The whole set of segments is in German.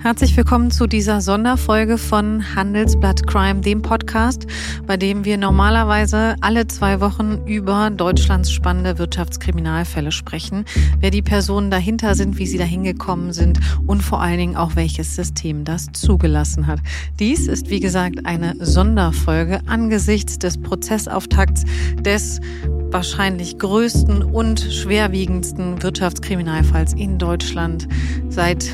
Herzlich willkommen zu dieser Sonderfolge von Handelsblatt Crime, dem Podcast, bei dem wir normalerweise alle zwei Wochen über Deutschlands spannende Wirtschaftskriminalfälle sprechen, wer die Personen dahinter sind, wie sie dahin gekommen sind und vor allen Dingen auch welches System das zugelassen hat. Dies ist, wie gesagt, eine Sonderfolge angesichts des Prozessauftakts des wahrscheinlich größten und schwerwiegendsten Wirtschaftskriminalfalls in Deutschland seit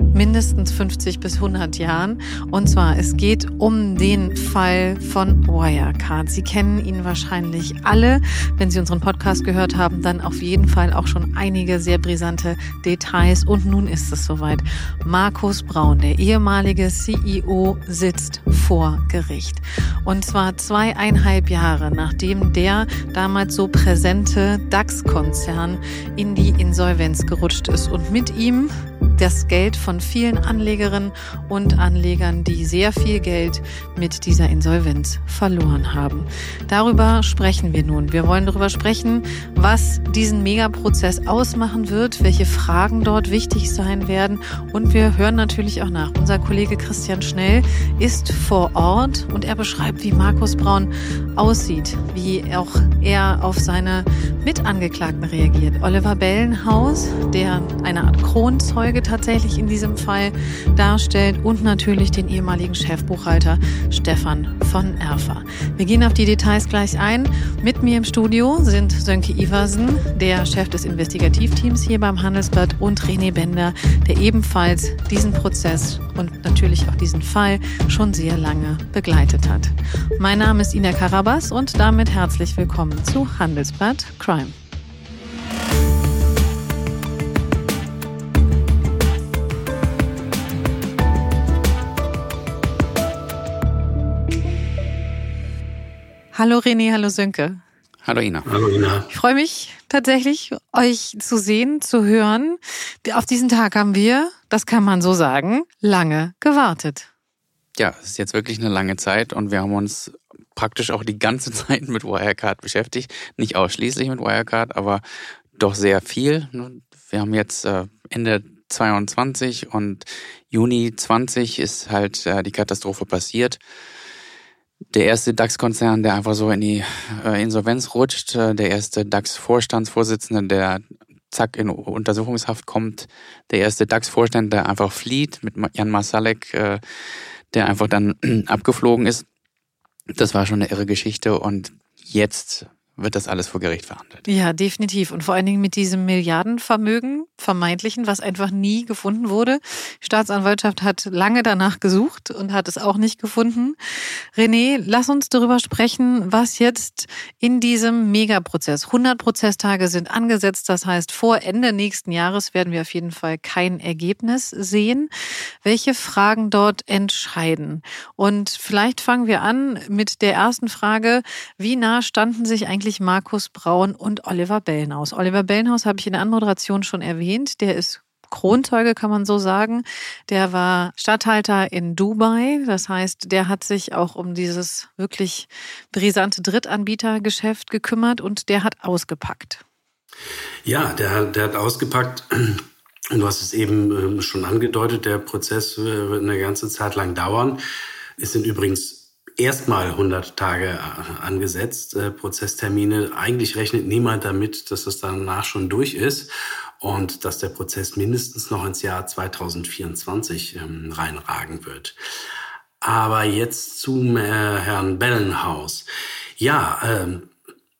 mindestens 50 bis 100 Jahren. Und zwar, es geht um den Fall von Wirecard. Sie kennen ihn wahrscheinlich alle. Wenn Sie unseren Podcast gehört haben, dann auf jeden Fall auch schon einige sehr brisante Details. Und nun ist es soweit. Markus Braun, der ehemalige CEO, sitzt vor Gericht. Und zwar zweieinhalb Jahre, nachdem der damals so präsente DAX-Konzern in die Insolvenz gerutscht ist und mit ihm das Geld von vielen Anlegerinnen und Anlegern, die sehr viel Geld mit dieser Insolvenz verloren haben. Darüber sprechen wir nun. Wir wollen darüber sprechen, was diesen Megaprozess ausmachen wird, welche Fragen dort wichtig sein werden und wir hören natürlich auch nach. Unser Kollege Christian Schnell ist vor Ort und er beschreibt, wie Markus Braun aussieht, wie auch er auf seine Mitangeklagten reagiert. Oliver Bellenhaus, der eine Art Kronzeuge tatsächlich in diesem Fall darstellt und natürlich den ehemaligen Chefbuchhalter Stefan von Erfer. Wir gehen auf die Details gleich ein. Mit mir im Studio sind Sönke Iversen, der Chef des Investigativteams hier beim Handelsblatt und René Bender, der ebenfalls diesen Prozess und natürlich auch diesen Fall schon sehr lange begleitet hat. Mein Name ist Ina Karabas und damit herzlich willkommen zu Handelsblatt Crime. Hallo René, hallo Sönke. Hallo Ina. Hallo Ina. Ich freue mich tatsächlich, euch zu sehen, zu hören. Auf diesen Tag haben wir, das kann man so sagen, lange gewartet. Ja, es ist jetzt wirklich eine lange Zeit und wir haben uns praktisch auch die ganze Zeit mit Wirecard beschäftigt. Nicht ausschließlich mit Wirecard, aber doch sehr viel. Wir haben jetzt äh, Ende 22 und Juni 20 ist halt äh, die Katastrophe passiert der erste DAX-Konzern, der einfach so in die äh, Insolvenz rutscht, äh, der erste DAX-Vorstandsvorsitzende, der zack in Untersuchungshaft kommt, der erste DAX-Vorstand, der einfach flieht mit Jan Masalek, äh, der einfach dann abgeflogen ist. Das war schon eine irre Geschichte und jetzt wird das alles vor Gericht verhandelt. Ja, definitiv. Und vor allen Dingen mit diesem Milliardenvermögen, vermeintlichen, was einfach nie gefunden wurde. Die Staatsanwaltschaft hat lange danach gesucht und hat es auch nicht gefunden. René, lass uns darüber sprechen, was jetzt in diesem Megaprozess, 100 Prozesstage sind angesetzt. Das heißt, vor Ende nächsten Jahres werden wir auf jeden Fall kein Ergebnis sehen. Welche Fragen dort entscheiden? Und vielleicht fangen wir an mit der ersten Frage. Wie nah standen sich eigentlich eigentlich Markus Braun und Oliver Bellenhaus. Oliver Bellenhaus habe ich in der Anmoderation schon erwähnt. Der ist Kronzeuge, kann man so sagen. Der war Statthalter in Dubai. Das heißt, der hat sich auch um dieses wirklich brisante Drittanbietergeschäft gekümmert und der hat ausgepackt. Ja, der, der hat ausgepackt. Du hast es eben ähm, schon angedeutet, der Prozess wird eine ganze Zeit lang dauern. Es sind übrigens erstmal 100 Tage äh, angesetzt, äh, Prozesstermine. Eigentlich rechnet niemand damit, dass es danach schon durch ist und dass der Prozess mindestens noch ins Jahr 2024 ähm, reinragen wird. Aber jetzt zum äh, Herrn Bellenhaus. Ja, ähm,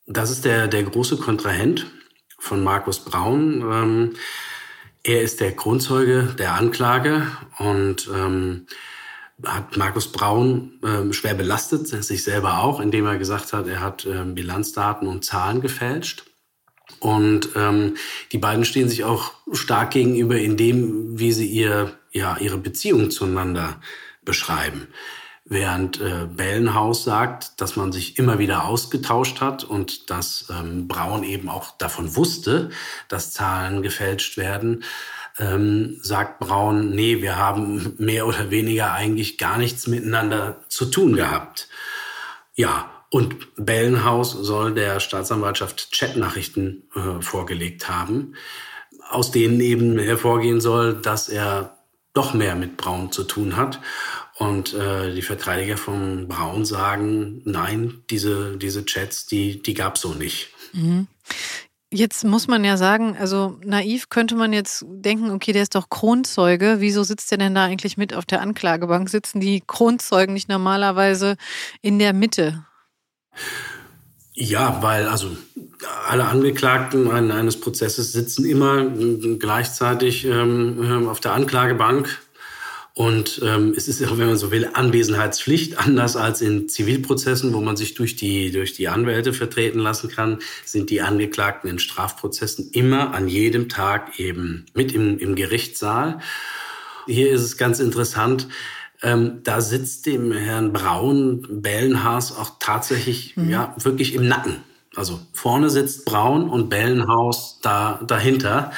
das ist der, der große Kontrahent von Markus Braun. Ähm, er ist der Grundzeuge der Anklage und ähm, hat Markus Braun äh, schwer belastet, sich selber auch, indem er gesagt hat, er hat äh, Bilanzdaten und Zahlen gefälscht. Und ähm, die beiden stehen sich auch stark gegenüber in dem, wie sie ihr, ja, ihre Beziehung zueinander beschreiben. Während äh, Bellenhaus sagt, dass man sich immer wieder ausgetauscht hat und dass ähm, Braun eben auch davon wusste, dass Zahlen gefälscht werden, ähm, sagt Braun, nee, wir haben mehr oder weniger eigentlich gar nichts miteinander zu tun gehabt. Ja, und Bellenhaus soll der Staatsanwaltschaft Chatnachrichten äh, vorgelegt haben, aus denen eben hervorgehen soll, dass er doch mehr mit Braun zu tun hat. Und äh, die Verteidiger von Braun sagen, nein, diese, diese Chats, die, die gab es so nicht. Mhm. Jetzt muss man ja sagen, also naiv könnte man jetzt denken, okay, der ist doch Kronzeuge. Wieso sitzt der denn da eigentlich mit auf der Anklagebank? Sitzen die Kronzeugen nicht normalerweise in der Mitte? Ja, weil also alle Angeklagten eines Prozesses sitzen immer gleichzeitig ähm, ähm, auf der Anklagebank. Und ähm, es ist auch, wenn man so will, Anwesenheitspflicht, anders als in Zivilprozessen, wo man sich durch die, durch die Anwälte vertreten lassen kann, sind die Angeklagten in Strafprozessen immer an jedem Tag eben mit im, im Gerichtssaal. Hier ist es ganz interessant, ähm, da sitzt dem Herrn Braun Bellenhaus auch tatsächlich mhm. ja wirklich im Nacken. Also vorne sitzt Braun und Bellenhaus da dahinter.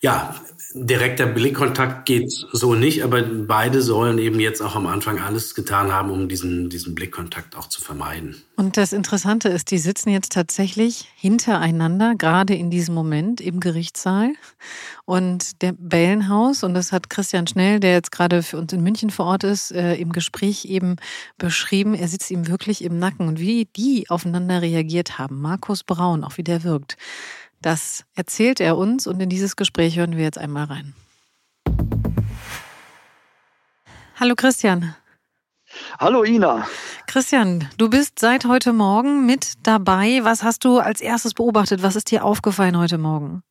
Ja, Direkter Blickkontakt geht so nicht, aber beide sollen eben jetzt auch am Anfang alles getan haben, um diesen, diesen Blickkontakt auch zu vermeiden. Und das Interessante ist, die sitzen jetzt tatsächlich hintereinander, gerade in diesem Moment im Gerichtssaal. Und der Bellenhaus, und das hat Christian Schnell, der jetzt gerade für uns in München vor Ort ist, äh, im Gespräch eben beschrieben, er sitzt ihm wirklich im Nacken. Und wie die aufeinander reagiert haben, Markus Braun, auch wie der wirkt, das erzählt er uns und in dieses Gespräch hören wir jetzt einmal rein. Hallo Christian. Hallo Ina. Christian, du bist seit heute Morgen mit dabei. Was hast du als erstes beobachtet? Was ist dir aufgefallen heute Morgen?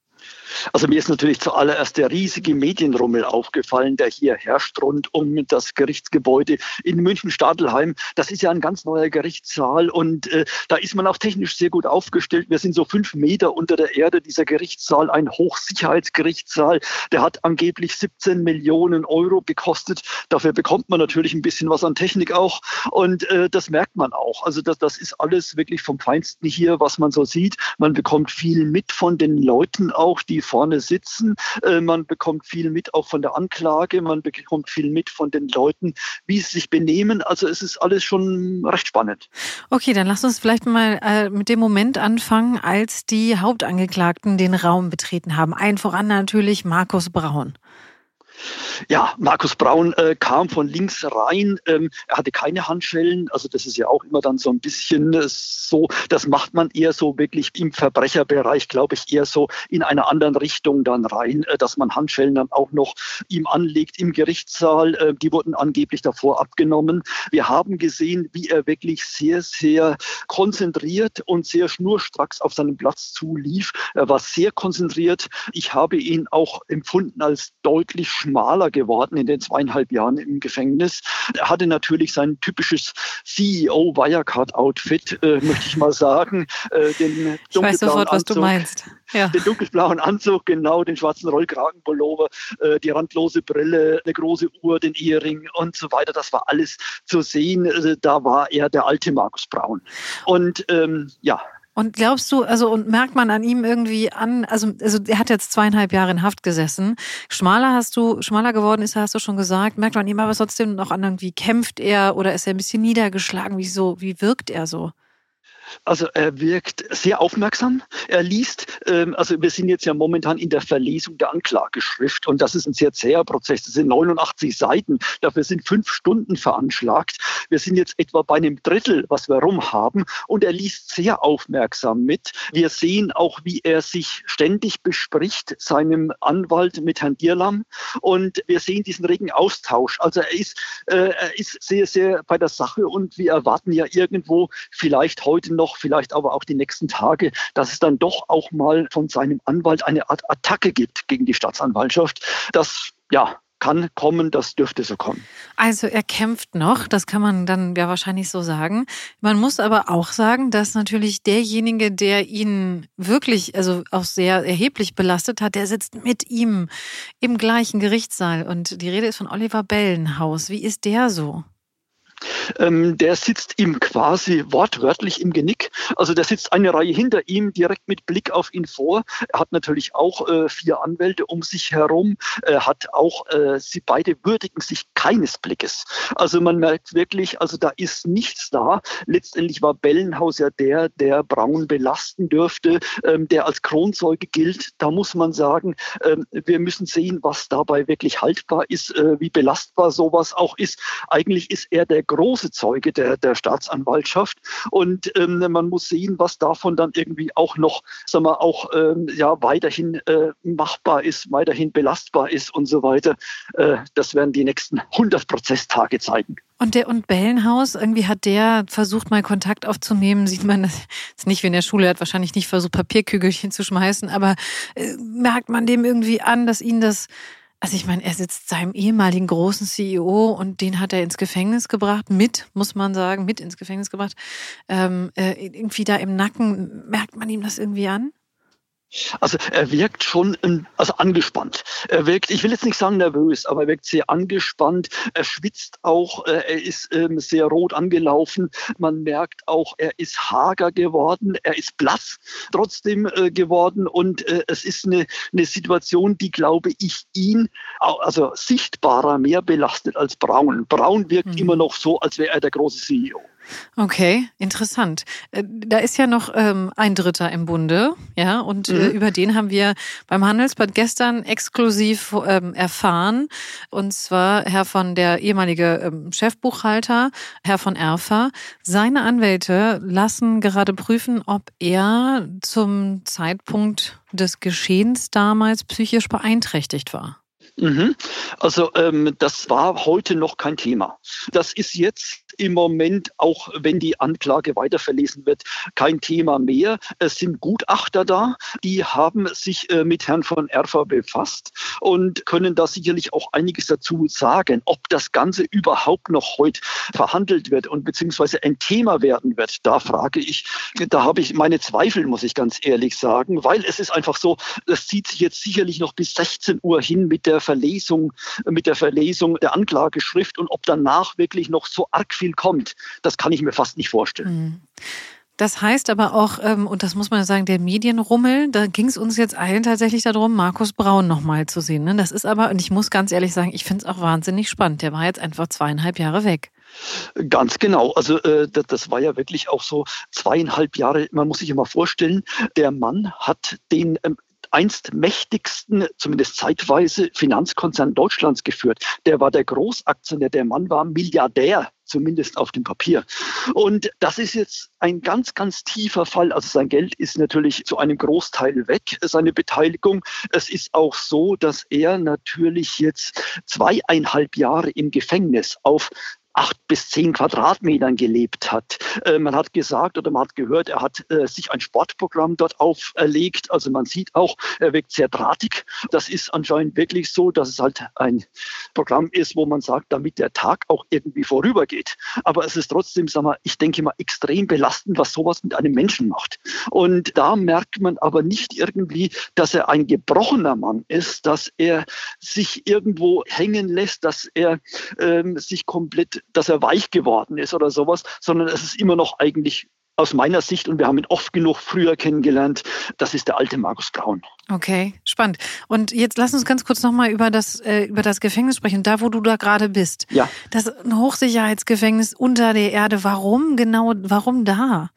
Also mir ist natürlich zuallererst der riesige Medienrummel aufgefallen, der hier herrscht rund um das Gerichtsgebäude in München-Stadelheim. Das ist ja ein ganz neuer Gerichtssaal und äh, da ist man auch technisch sehr gut aufgestellt. Wir sind so fünf Meter unter der Erde, dieser Gerichtssaal, ein Hochsicherheitsgerichtssaal. Der hat angeblich 17 Millionen Euro gekostet. Dafür bekommt man natürlich ein bisschen was an Technik auch und äh, das merkt man auch. Also das, das ist alles wirklich vom Feinsten hier, was man so sieht. Man bekommt viel mit von den Leuten auch, die vorne sitzen. Äh, man bekommt viel mit auch von der Anklage, man bekommt viel mit von den Leuten, wie sie sich benehmen. Also es ist alles schon recht spannend. Okay, dann lass uns vielleicht mal äh, mit dem Moment anfangen, als die Hauptangeklagten den Raum betreten haben. Ein voran natürlich Markus Braun. Ja, Markus Braun äh, kam von links rein. Ähm, er hatte keine Handschellen. Also das ist ja auch immer dann so ein bisschen äh, so, das macht man eher so wirklich im Verbrecherbereich, glaube ich, eher so in einer anderen Richtung dann rein, äh, dass man Handschellen dann auch noch ihm anlegt im Gerichtssaal. Äh, die wurden angeblich davor abgenommen. Wir haben gesehen, wie er wirklich sehr, sehr konzentriert und sehr schnurstracks auf seinen Platz zulief. Er war sehr konzentriert. Ich habe ihn auch empfunden als deutlich schmaler geworden in den zweieinhalb Jahren im Gefängnis. Er hatte natürlich sein typisches CEO Wirecard-Outfit, äh, möchte ich mal sagen. Äh, den ich weiß sofort, was du meinst. Ja. Den dunkelblauen Anzug, genau, den schwarzen Rollkragenpullover, äh, die randlose Brille, eine große Uhr, den Ehering und so weiter. Das war alles zu sehen. Also, da war er der alte Markus Braun. Und ähm, ja, und glaubst du, also und merkt man an ihm irgendwie an, also, also er hat jetzt zweieinhalb Jahre in Haft gesessen. Schmaler hast du, schmaler geworden ist, hast du schon gesagt. Merkt man ihm aber trotzdem noch an, irgendwie kämpft er oder ist er ein bisschen niedergeschlagen? Wie so, wie wirkt er so? Also er wirkt sehr aufmerksam. Er liest, ähm, also wir sind jetzt ja momentan in der Verlesung der Anklageschrift und das ist ein sehr zäher Prozess. Das sind 89 Seiten. Dafür sind fünf Stunden veranschlagt. Wir sind jetzt etwa bei einem Drittel, was wir rum haben und er liest sehr aufmerksam mit. Wir sehen auch, wie er sich ständig bespricht, seinem Anwalt mit Herrn Dierlam und wir sehen diesen regen Austausch. Also er ist, äh, er ist sehr, sehr bei der Sache und wir erwarten ja irgendwo vielleicht heute noch, vielleicht aber auch die nächsten Tage, dass es dann doch auch mal von seinem Anwalt eine Art Attacke gibt gegen die Staatsanwaltschaft. Das, ja, kann kommen, das dürfte so kommen. Also er kämpft noch, das kann man dann ja wahrscheinlich so sagen. Man muss aber auch sagen, dass natürlich derjenige, der ihn wirklich, also auch sehr erheblich belastet hat, der sitzt mit ihm im gleichen Gerichtssaal. Und die Rede ist von Oliver Bellenhaus. Wie ist der so? Ähm, der sitzt ihm quasi wortwörtlich im Genick. Also der sitzt eine Reihe hinter ihm, direkt mit Blick auf ihn vor. Er hat natürlich auch äh, vier Anwälte um sich herum. Er hat auch, äh, sie beide würdigen sich keines Blickes. Also man merkt wirklich, also da ist nichts da. Letztendlich war Bellenhaus ja der, der Braun belasten dürfte, ähm, der als Kronzeuge gilt. Da muss man sagen, ähm, wir müssen sehen, was dabei wirklich haltbar ist, äh, wie belastbar sowas auch ist. Eigentlich ist er der große Zeuge der, der Staatsanwaltschaft. Und ähm, man muss sehen, was davon dann irgendwie auch noch, sagen wir, auch ähm, ja, weiterhin äh, machbar ist, weiterhin belastbar ist und so weiter. Äh, das werden die nächsten 100 Prozesstage zeigen. Und der und Bellenhaus, irgendwie hat der versucht, mal Kontakt aufzunehmen. Sieht man das ist nicht wie in der Schule, hat wahrscheinlich nicht versucht, Papierkügelchen zu schmeißen, aber äh, merkt man dem irgendwie an, dass ihn das also ich meine, er sitzt seinem ehemaligen großen CEO und den hat er ins Gefängnis gebracht, mit, muss man sagen, mit ins Gefängnis gebracht. Ähm, äh, irgendwie da im Nacken, merkt man ihm das irgendwie an? Also er wirkt schon also angespannt. Er wirkt, ich will jetzt nicht sagen nervös, aber er wirkt sehr angespannt. Er schwitzt auch, äh, er ist ähm, sehr rot angelaufen. Man merkt auch, er ist hager geworden, er ist blass trotzdem äh, geworden und äh, es ist eine, eine Situation, die, glaube ich, ihn also sichtbarer mehr belastet als Braun. Braun wirkt mhm. immer noch so, als wäre er der große CEO. Okay, interessant. Äh, da ist ja noch ähm, ein Dritter im Bunde, ja, und äh, mhm. äh, über den haben wir beim Handelsblatt gestern exklusiv ähm, erfahren. Und zwar Herr von der ehemalige ähm, Chefbuchhalter, Herr von Erfer. Seine Anwälte lassen gerade prüfen, ob er zum Zeitpunkt des Geschehens damals psychisch beeinträchtigt war. Mhm. Also ähm, das war heute noch kein Thema. Das ist jetzt im Moment, auch wenn die Anklage weiter verlesen wird, kein Thema mehr. Es sind Gutachter da, die haben sich äh, mit Herrn von Erfer befasst und können da sicherlich auch einiges dazu sagen, ob das Ganze überhaupt noch heute verhandelt wird und beziehungsweise ein Thema werden wird. Da frage ich, da habe ich meine Zweifel, muss ich ganz ehrlich sagen, weil es ist einfach so, es zieht sich jetzt sicherlich noch bis 16 Uhr hin mit der Verlesung, mit der Verlesung der Anklageschrift und ob danach wirklich noch so arg viel kommt, das kann ich mir fast nicht vorstellen. Mhm. Das heißt aber auch, ähm, und das muss man sagen, der Medienrummel, da ging es uns jetzt allen tatsächlich darum, Markus Braun nochmal zu sehen. Ne? Das ist aber, und ich muss ganz ehrlich sagen, ich finde es auch wahnsinnig spannend. Der war jetzt einfach zweieinhalb Jahre weg. Ganz genau. Also äh, das war ja wirklich auch so zweieinhalb Jahre. Man muss sich immer vorstellen, der Mann hat den ähm, einst mächtigsten, zumindest zeitweise, Finanzkonzern Deutschlands geführt. Der war der Großaktionär, der Mann war Milliardär zumindest auf dem Papier. Und das ist jetzt ein ganz, ganz tiefer Fall. Also sein Geld ist natürlich zu einem Großteil weg, seine Beteiligung. Es ist auch so, dass er natürlich jetzt zweieinhalb Jahre im Gefängnis auf acht bis zehn Quadratmetern gelebt hat. Äh, man hat gesagt oder man hat gehört, er hat äh, sich ein Sportprogramm dort auferlegt. Also man sieht auch, er wirkt sehr drahtig. Das ist anscheinend wirklich so, dass es halt ein Programm ist, wo man sagt, damit der Tag auch irgendwie vorübergeht. Aber es ist trotzdem, sagen wir, ich denke mal, extrem belastend, was sowas mit einem Menschen macht. Und da merkt man aber nicht irgendwie, dass er ein gebrochener Mann ist, dass er sich irgendwo hängen lässt, dass er ähm, sich komplett dass er weich geworden ist oder sowas, sondern es ist immer noch eigentlich aus meiner Sicht, und wir haben ihn oft genug früher kennengelernt, das ist der alte Markus Braun. Okay, spannend. Und jetzt lass uns ganz kurz nochmal über das, äh, über das Gefängnis sprechen, da wo du da gerade bist. Ja. Das ist ein Hochsicherheitsgefängnis unter der Erde. Warum genau, warum da?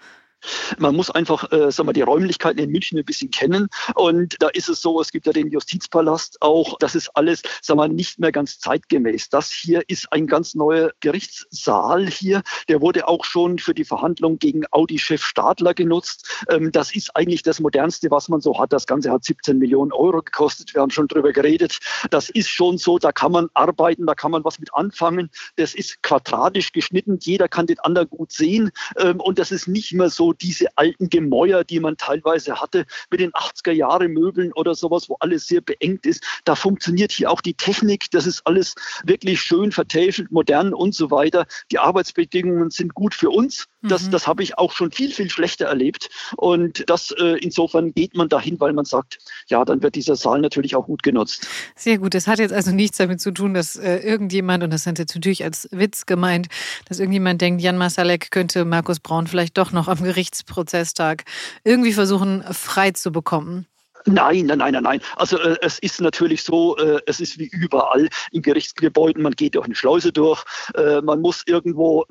Man muss einfach äh, sagen wir, die Räumlichkeiten in München ein bisschen kennen. Und da ist es so, es gibt ja den Justizpalast auch. Das ist alles sagen wir, nicht mehr ganz zeitgemäß. Das hier ist ein ganz neuer Gerichtssaal hier. Der wurde auch schon für die Verhandlung gegen Audi-Chef Stadler genutzt. Ähm, das ist eigentlich das Modernste, was man so hat. Das Ganze hat 17 Millionen Euro gekostet. Wir haben schon drüber geredet. Das ist schon so, da kann man arbeiten, da kann man was mit anfangen. Das ist quadratisch geschnitten. Jeder kann den anderen gut sehen. Ähm, und das ist nicht mehr so diese alten Gemäuer, die man teilweise hatte mit den 80er Jahre Möbeln oder sowas, wo alles sehr beengt ist. Da funktioniert hier auch die Technik. Das ist alles wirklich schön vertäfelt, modern und so weiter. Die Arbeitsbedingungen sind gut für uns Das, mhm. das habe ich auch schon viel, viel schlechter erlebt. Und das äh, insofern geht man dahin, weil man sagt, ja, dann wird dieser Saal natürlich auch gut genutzt. Sehr gut. Das hat jetzt also nichts damit zu tun, dass äh, irgendjemand, und das sind jetzt natürlich als Witz gemeint, dass irgendjemand denkt, Jan Masalek könnte Markus Braun vielleicht doch noch am Gerichtsprozesstag irgendwie versuchen, frei zu bekommen. Nein, nein, nein, nein. Also äh, es ist natürlich so, äh, es ist wie überall in Gerichtsgebäuden, man geht durch eine Schleuse durch, äh, man muss irgendwo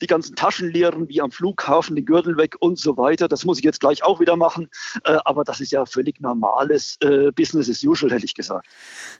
die ganzen Taschen leeren, wie am Flughafen, den Gürtel weg und so weiter. Das muss ich jetzt gleich auch wieder machen, äh, aber das ist ja völlig normales äh, Business as usual, hätte ich gesagt.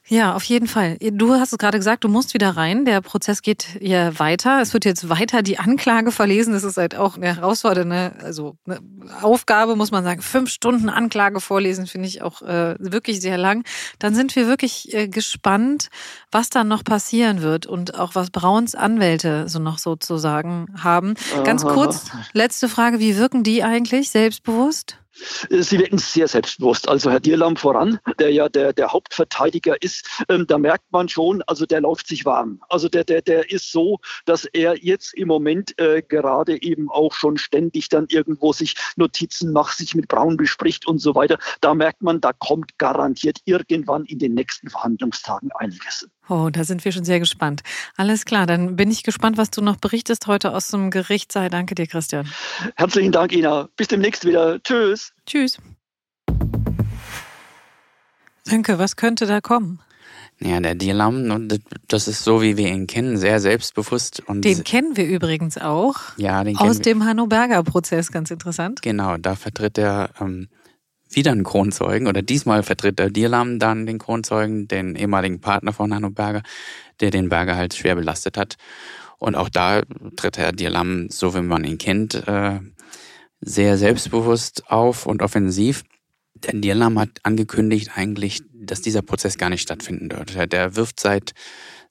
Ja, auf jeden Fall. Du hast es gerade gesagt, du musst wieder rein. Der Prozess geht ja weiter. Es wird jetzt weiter die Anklage verlesen. Das ist halt auch eine herausfordernde also eine Aufgabe, muss man sagen. Fünf Stunden Anklage vorlesen, finde ich ich auch äh, wirklich sehr lang. Dann sind wir wirklich äh, gespannt, was dann noch passieren wird und auch was Brauns Anwälte so noch sozusagen haben. Ganz kurz, letzte Frage, wie wirken die eigentlich? Selbstbewusst? Sie wirken sehr selbstbewusst. Also Herr Dierlam voran, der ja der, der Hauptverteidiger ist, ähm, da merkt man schon, also der läuft sich warm. Also der, der, der ist so, dass er jetzt im Moment äh, gerade eben auch schon ständig dann irgendwo sich Notizen macht, sich mit Braun bespricht und so weiter. Da merkt man, da kommt garantiert irgendwann in den nächsten Verhandlungstagen einiges. Oh, da sind wir schon sehr gespannt. Alles klar, dann bin ich gespannt, was du noch berichtest heute aus dem Gerichtssaal. Danke dir, Christian. Herzlichen Dank, Ina. Bis demnächst wieder. Tschüss. Tschüss. Danke, was könnte da kommen? Ja, der Dielam, das ist so, wie wir ihn kennen, sehr selbstbewusst. Und den kennen wir übrigens auch. Ja, den Aus dem Hanno Berger Prozess, ganz interessant. Genau, da vertritt er ähm, wieder einen Kronzeugen oder diesmal vertritt der Dierlam dann den Kronzeugen, den ehemaligen Partner von Hanno Berger, der den Berger halt schwer belastet hat. Und auch da tritt Herr Dierlam, so wie man ihn kennt, äh, sehr selbstbewusst auf und offensiv. Denn Dierlam hat angekündigt eigentlich, dass dieser Prozess gar nicht stattfinden wird. Der wirft seit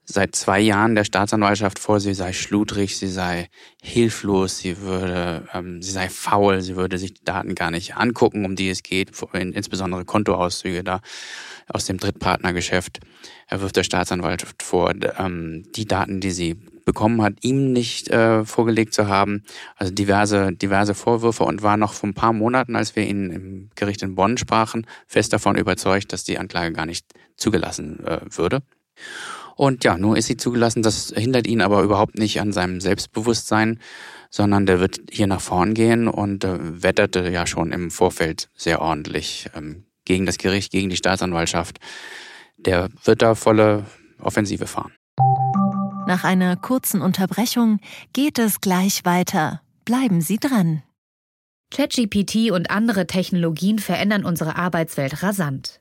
seit zwei Jahren der Staatsanwaltschaft vor, sie sei schludrig, sie sei hilflos, sie würde, ähm, sie sei faul, sie würde sich die Daten gar nicht angucken, um die es geht, insbesondere Kontoauszüge da aus dem Drittpartnergeschäft. Er wirft der Staatsanwaltschaft vor, ähm, die Daten, die sie bekommen hat, ihm nicht äh, vorgelegt zu haben. Also diverse, diverse Vorwürfe und war noch vor ein paar Monaten, als wir ihn im Gericht in Bonn sprachen, fest davon überzeugt, dass die Anklage gar nicht zugelassen äh, würde. Und ja, nur ist sie zugelassen. Das hindert ihn aber überhaupt nicht an seinem Selbstbewusstsein, sondern der wird hier nach vorn gehen und äh, wetterte ja schon im Vorfeld sehr ordentlich ähm, gegen das Gericht, gegen die Staatsanwaltschaft. Der wird da volle Offensive fahren. Nach einer kurzen Unterbrechung geht es gleich weiter. Bleiben Sie dran. ChatGPT und andere Technologien verändern unsere Arbeitswelt rasant.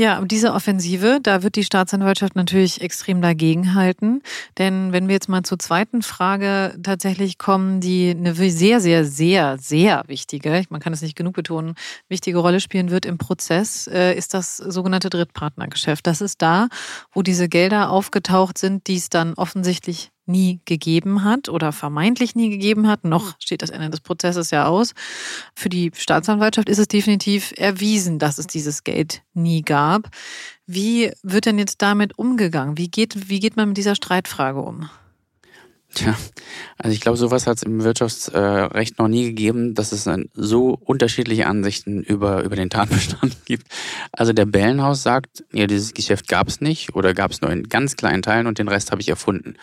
Ja, diese Offensive, da wird die Staatsanwaltschaft natürlich extrem dagegenhalten. Denn wenn wir jetzt mal zur zweiten Frage tatsächlich kommen, die eine sehr, sehr, sehr, sehr wichtige, man kann es nicht genug betonen, wichtige Rolle spielen wird im Prozess, äh, ist das sogenannte Drittpartnergeschäft. Das ist da, wo diese Gelder aufgetaucht sind, die es dann offensichtlich nie gegeben hat oder vermeintlich nie gegeben hat. Noch steht das Ende des Prozesses ja aus. Für die Staatsanwaltschaft ist es definitiv erwiesen, dass es dieses Geld nie gab. Wie wird denn jetzt damit umgegangen? Wie geht, wie geht man mit dieser Streitfrage um? Tja, also ich glaube, sowas hat es im Wirtschaftsrecht noch nie gegeben, dass es so unterschiedliche Ansichten über, über den Tatbestand gibt. Also der Bellenhaus sagt, ja, dieses Geschäft gab es nicht oder gab es nur in ganz kleinen Teilen und den Rest habe ich erfunden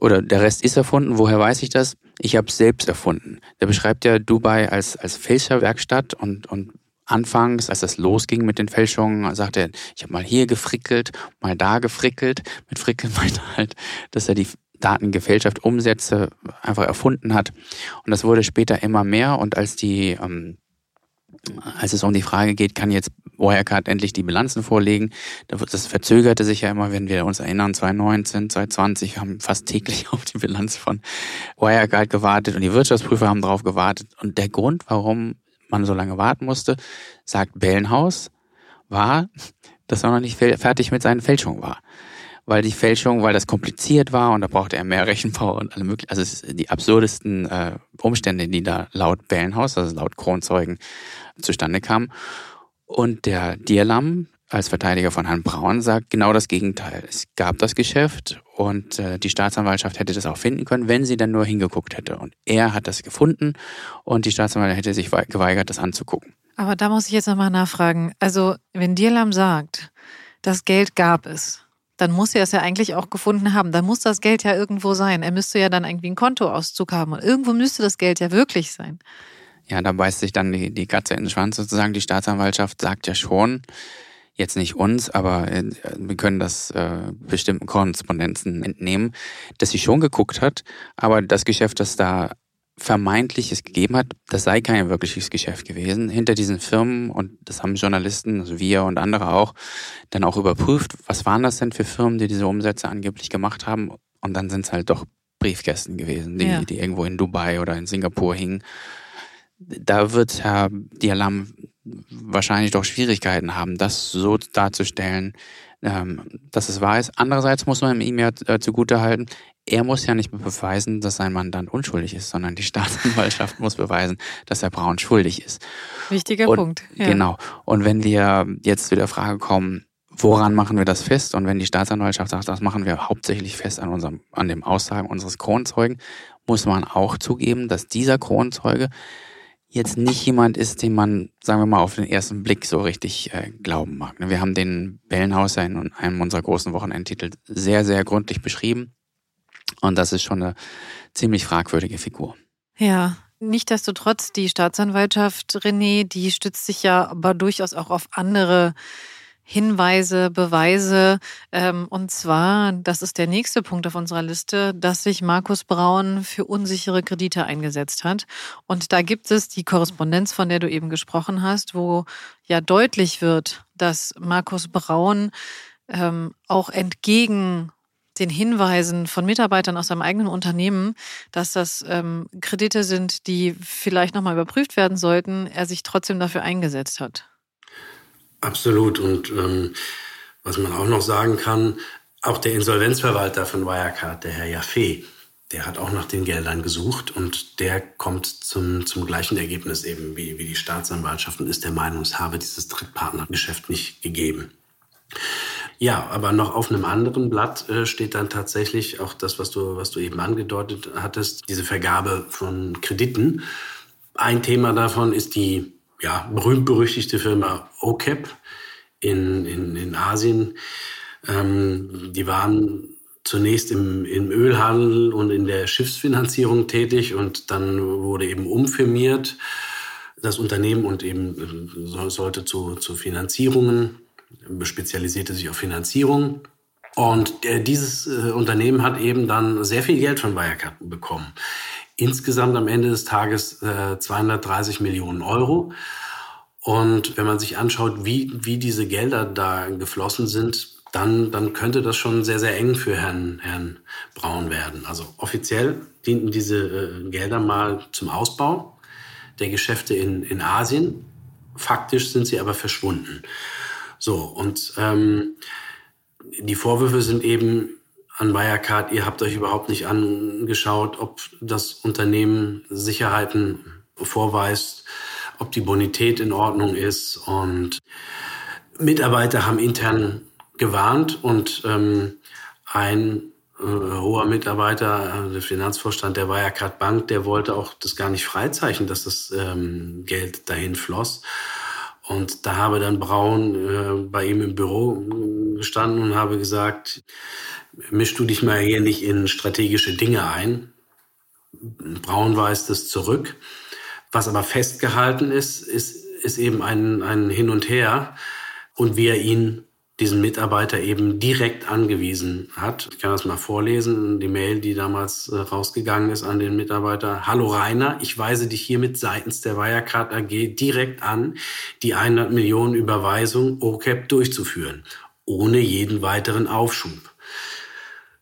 oder der Rest ist erfunden. Woher weiß ich das? Ich habe es selbst erfunden. Der beschreibt ja Dubai als, als Fälscherwerkstatt und, und anfangs, als das losging mit den Fälschungen, sagt er, ich habe mal hier gefrickelt, mal da gefrickelt. Mit Frickeln meint er halt, dass er die Datengefälschaft Umsätze einfach erfunden hat. Und das wurde später immer mehr. Und als die ähm, als es um die Frage geht, kann jetzt Wirecard endlich die Bilanzen vorlegen. Das verzögerte sich ja immer, wenn wir uns erinnern, 2019, 2020 haben fast täglich auf die Bilanz von Wirecard gewartet und die Wirtschaftsprüfer haben darauf gewartet. Und der Grund, warum man so lange warten musste, sagt Bellenhaus, war, dass er noch nicht fertig mit seinen Fälschungen war. Weil die Fälschung, weil das kompliziert war und da brauchte er mehr Rechenpower und alle möglichen, also es ist die absurdesten äh, Umstände, die da laut Bellenhaus, also laut Kronzeugen zustande kamen. Und der Dierlam als Verteidiger von Herrn Braun sagt genau das Gegenteil. Es gab das Geschäft und äh, die Staatsanwaltschaft hätte das auch finden können, wenn sie dann nur hingeguckt hätte. Und er hat das gefunden und die Staatsanwaltschaft hätte sich geweigert, das anzugucken. Aber da muss ich jetzt nochmal nachfragen. Also, wenn Dirlam sagt, das Geld gab es, dann muss er es ja eigentlich auch gefunden haben. Dann muss das Geld ja irgendwo sein. Er müsste ja dann irgendwie einen Kontoauszug haben. Und irgendwo müsste das Geld ja wirklich sein. Ja, da beißt sich dann die, die Katze in den Schwanz sozusagen. Die Staatsanwaltschaft sagt ja schon, jetzt nicht uns, aber äh, wir können das äh, bestimmten Korrespondenzen entnehmen, dass sie schon geguckt hat, aber das Geschäft, das da vermeintlich es gegeben hat, das sei kein wirkliches Geschäft gewesen. Hinter diesen Firmen, und das haben Journalisten, also wir und andere auch, dann auch überprüft, was waren das denn für Firmen, die diese Umsätze angeblich gemacht haben. Und dann sind es halt doch Briefkästen gewesen, die, ja. die irgendwo in Dubai oder in Singapur hingen. Da wird Herr Dialam wahrscheinlich doch Schwierigkeiten haben, das so darzustellen, ähm, dass es wahr ist. Andererseits muss man ihm ja äh, zugutehalten, er muss ja nicht beweisen, dass sein Mandant unschuldig ist, sondern die Staatsanwaltschaft muss beweisen, dass Herr Braun schuldig ist. Wichtiger und, Punkt. Ja. Genau. Und wenn wir jetzt zu der Frage kommen, woran machen wir das fest? Und wenn die Staatsanwaltschaft sagt, das machen wir hauptsächlich fest an unserem, an dem Aussagen unseres Kronzeugen, muss man auch zugeben, dass dieser Kronzeuge jetzt nicht jemand ist, den man, sagen wir mal, auf den ersten Blick so richtig äh, glauben mag. Wir haben den Bellenhauser in einem unserer großen Wochenendtitel sehr, sehr gründlich beschrieben. Und das ist schon eine ziemlich fragwürdige Figur. Ja, Nichtsdestotrotz, die Staatsanwaltschaft René, die stützt sich ja aber durchaus auch auf andere Hinweise, Beweise. Ähm, und zwar, das ist der nächste Punkt auf unserer Liste, dass sich Markus Braun für unsichere Kredite eingesetzt hat. Und da gibt es die Korrespondenz, von der du eben gesprochen hast, wo ja deutlich wird, dass Markus Braun ähm, auch entgegen den Hinweisen von Mitarbeitern aus seinem eigenen Unternehmen, dass das ähm, Kredite sind, die vielleicht nochmal überprüft werden sollten, er sich trotzdem dafür eingesetzt hat. Absolut. Und ähm, was man auch noch sagen kann, auch der Insolvenzverwalter von Wirecard, der Herr Jaffe, der hat auch nach den Geldern gesucht und der kommt zum, zum gleichen Ergebnis eben wie, wie die Staatsanwaltschaft und ist der Meinung, es habe dieses Drittpartnergeschäft nicht gegeben. Ja, aber noch auf einem anderen Blatt äh, steht dann tatsächlich auch das, was du, was du eben angedeutet hattest, diese Vergabe von Krediten. Ein Thema davon ist die ja, berühmt-berüchtigte Firma OCAP in, in, in Asien. Ähm, die waren zunächst im, im Ölhandel und in der Schiffsfinanzierung tätig und dann wurde eben umfirmiert das Unternehmen und eben äh, sollte zu, zu Finanzierungen spezialisierte sich auf Finanzierung. Und äh, dieses äh, Unternehmen hat eben dann sehr viel Geld von Wirecard bekommen. Insgesamt am Ende des Tages äh, 230 Millionen Euro. Und wenn man sich anschaut, wie, wie diese Gelder da geflossen sind, dann, dann könnte das schon sehr, sehr eng für Herrn, Herrn Braun werden. Also offiziell dienten diese äh, Gelder mal zum Ausbau der Geschäfte in, in Asien. Faktisch sind sie aber verschwunden. So, und ähm, die Vorwürfe sind eben an Wirecard, ihr habt euch überhaupt nicht angeschaut, ob das Unternehmen Sicherheiten vorweist, ob die Bonität in Ordnung ist. Und Mitarbeiter haben intern gewarnt und ähm, ein äh, hoher Mitarbeiter, äh, der Finanzvorstand der Wirecard Bank, der wollte auch das gar nicht freizeichnen, dass das ähm, Geld dahin floss. Und da habe dann Braun äh, bei ihm im Büro gestanden und habe gesagt, misch du dich mal hier nicht in strategische Dinge ein. Braun weist es zurück. Was aber festgehalten ist, ist, ist eben ein, ein Hin und Her und wie er ihn diesen Mitarbeiter eben direkt angewiesen hat. Ich kann das mal vorlesen, die Mail, die damals äh, rausgegangen ist an den Mitarbeiter. Hallo Rainer, ich weise dich hiermit seitens der Wirecard AG direkt an, die 100 Millionen Überweisung OCAP durchzuführen, ohne jeden weiteren Aufschub.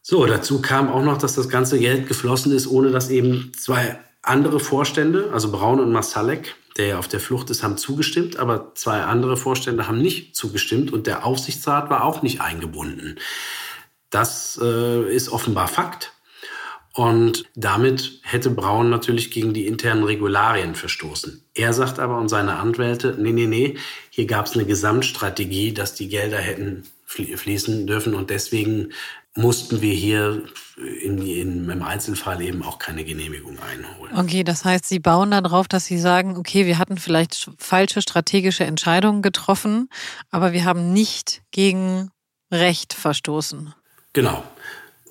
So, dazu kam auch noch, dass das ganze Geld geflossen ist, ohne dass eben zwei andere Vorstände, also Braun und Masalek, der auf der Flucht ist, haben zugestimmt, aber zwei andere Vorstände haben nicht zugestimmt und der Aufsichtsrat war auch nicht eingebunden. Das äh, ist offenbar Fakt. Und damit hätte Braun natürlich gegen die internen Regularien verstoßen. Er sagt aber und seine Anwälte, nee, nee, nee, hier gab es eine Gesamtstrategie, dass die Gelder hätten fließen dürfen und deswegen mussten wir hier in, in, im Einzelfall eben auch keine Genehmigung einholen. Okay, das heißt, Sie bauen darauf, dass Sie sagen, okay, wir hatten vielleicht falsche strategische Entscheidungen getroffen, aber wir haben nicht gegen Recht verstoßen. Genau.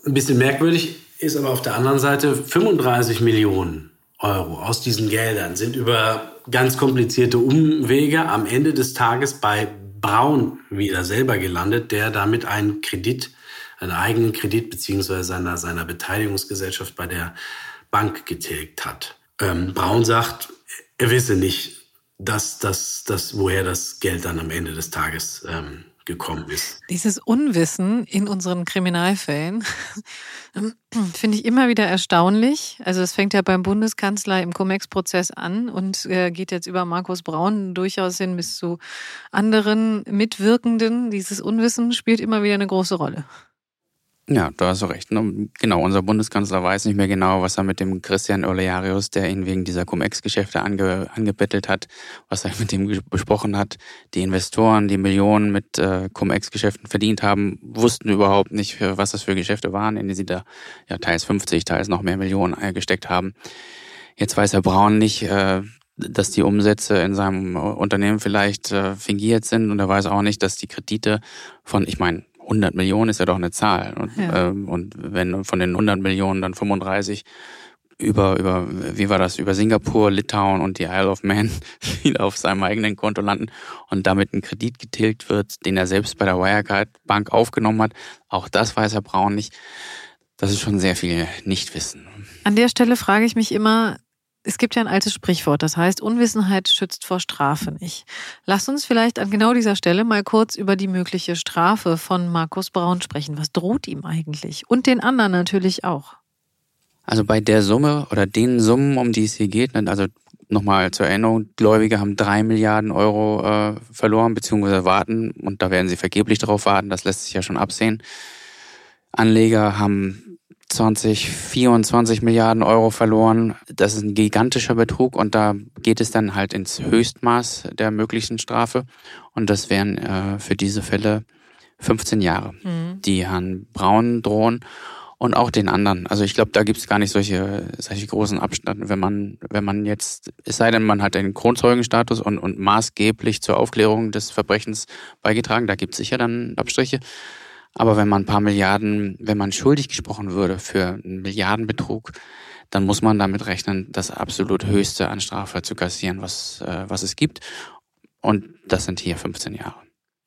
Ein bisschen merkwürdig ist aber auf der anderen Seite 35 Millionen Euro aus diesen Geldern sind über ganz komplizierte Umwege am Ende des Tages bei Braun wieder selber gelandet, der damit einen Kredit, einen eigenen Kredit beziehungsweise seiner, seiner Beteiligungsgesellschaft bei der Bank getilgt hat. Ähm, Braun sagt, er wisse nicht, dass, dass, dass, woher das Geld dann am Ende des Tages ähm, gekommen ist. Dieses Unwissen in unseren Kriminalfällen finde ich immer wieder erstaunlich. Also es fängt ja beim Bundeskanzler im Cum-Ex-Prozess an und äh, geht jetzt über Markus Braun durchaus hin bis zu anderen Mitwirkenden. Dieses Unwissen spielt immer wieder eine große Rolle. Ja, da hast du recht. Ne? Genau, unser Bundeskanzler weiß nicht mehr genau, was er mit dem Christian Olearius, der ihn wegen dieser Cum-Ex-Geschäfte ange, angebettelt hat, was er mit dem besprochen hat. Die Investoren, die Millionen mit äh, Cum-Ex-Geschäften verdient haben, wussten überhaupt nicht, was das für Geschäfte waren, in die sie da ja teils 50, teils noch mehr Millionen gesteckt haben. Jetzt weiß Herr Braun nicht, äh, dass die Umsätze in seinem Unternehmen vielleicht äh, fingiert sind und er weiß auch nicht, dass die Kredite von, ich meine, 100 Millionen ist ja doch eine Zahl. Und, ja. ähm, und wenn von den 100 Millionen dann 35 über, über, wie war das, über Singapur, Litauen und die Isle of Man wieder auf seinem eigenen Konto landen und damit ein Kredit getilgt wird, den er selbst bei der Wirecard Bank aufgenommen hat. Auch das weiß Herr Braun nicht. Das ist schon sehr viel Nichtwissen. An der Stelle frage ich mich immer, es gibt ja ein altes Sprichwort, das heißt, Unwissenheit schützt vor Strafe nicht. Lass uns vielleicht an genau dieser Stelle mal kurz über die mögliche Strafe von Markus Braun sprechen. Was droht ihm eigentlich? Und den anderen natürlich auch. Also bei der Summe oder den Summen, um die es hier geht, ne, also nochmal zur Erinnerung, Gläubige haben drei Milliarden Euro äh, verloren, beziehungsweise warten, und da werden sie vergeblich darauf warten, das lässt sich ja schon absehen. Anleger haben 20, 24 Milliarden Euro verloren. Das ist ein gigantischer Betrug und da geht es dann halt ins Höchstmaß der möglichen Strafe. Und das wären äh, für diese Fälle 15 Jahre, mhm. die Herrn Braun drohen und auch den anderen. Also ich glaube, da gibt es gar nicht solche, solche großen Abstände, wenn man, wenn man jetzt, es sei denn, man hat den Kronzeugenstatus und, und maßgeblich zur Aufklärung des Verbrechens beigetragen, da gibt es sicher dann Abstriche. Aber wenn man ein paar Milliarden, wenn man schuldig gesprochen würde für einen Milliardenbetrug, dann muss man damit rechnen, das absolut höchste an Strafe zu kassieren, was, äh, was es gibt. Und das sind hier 15 Jahre.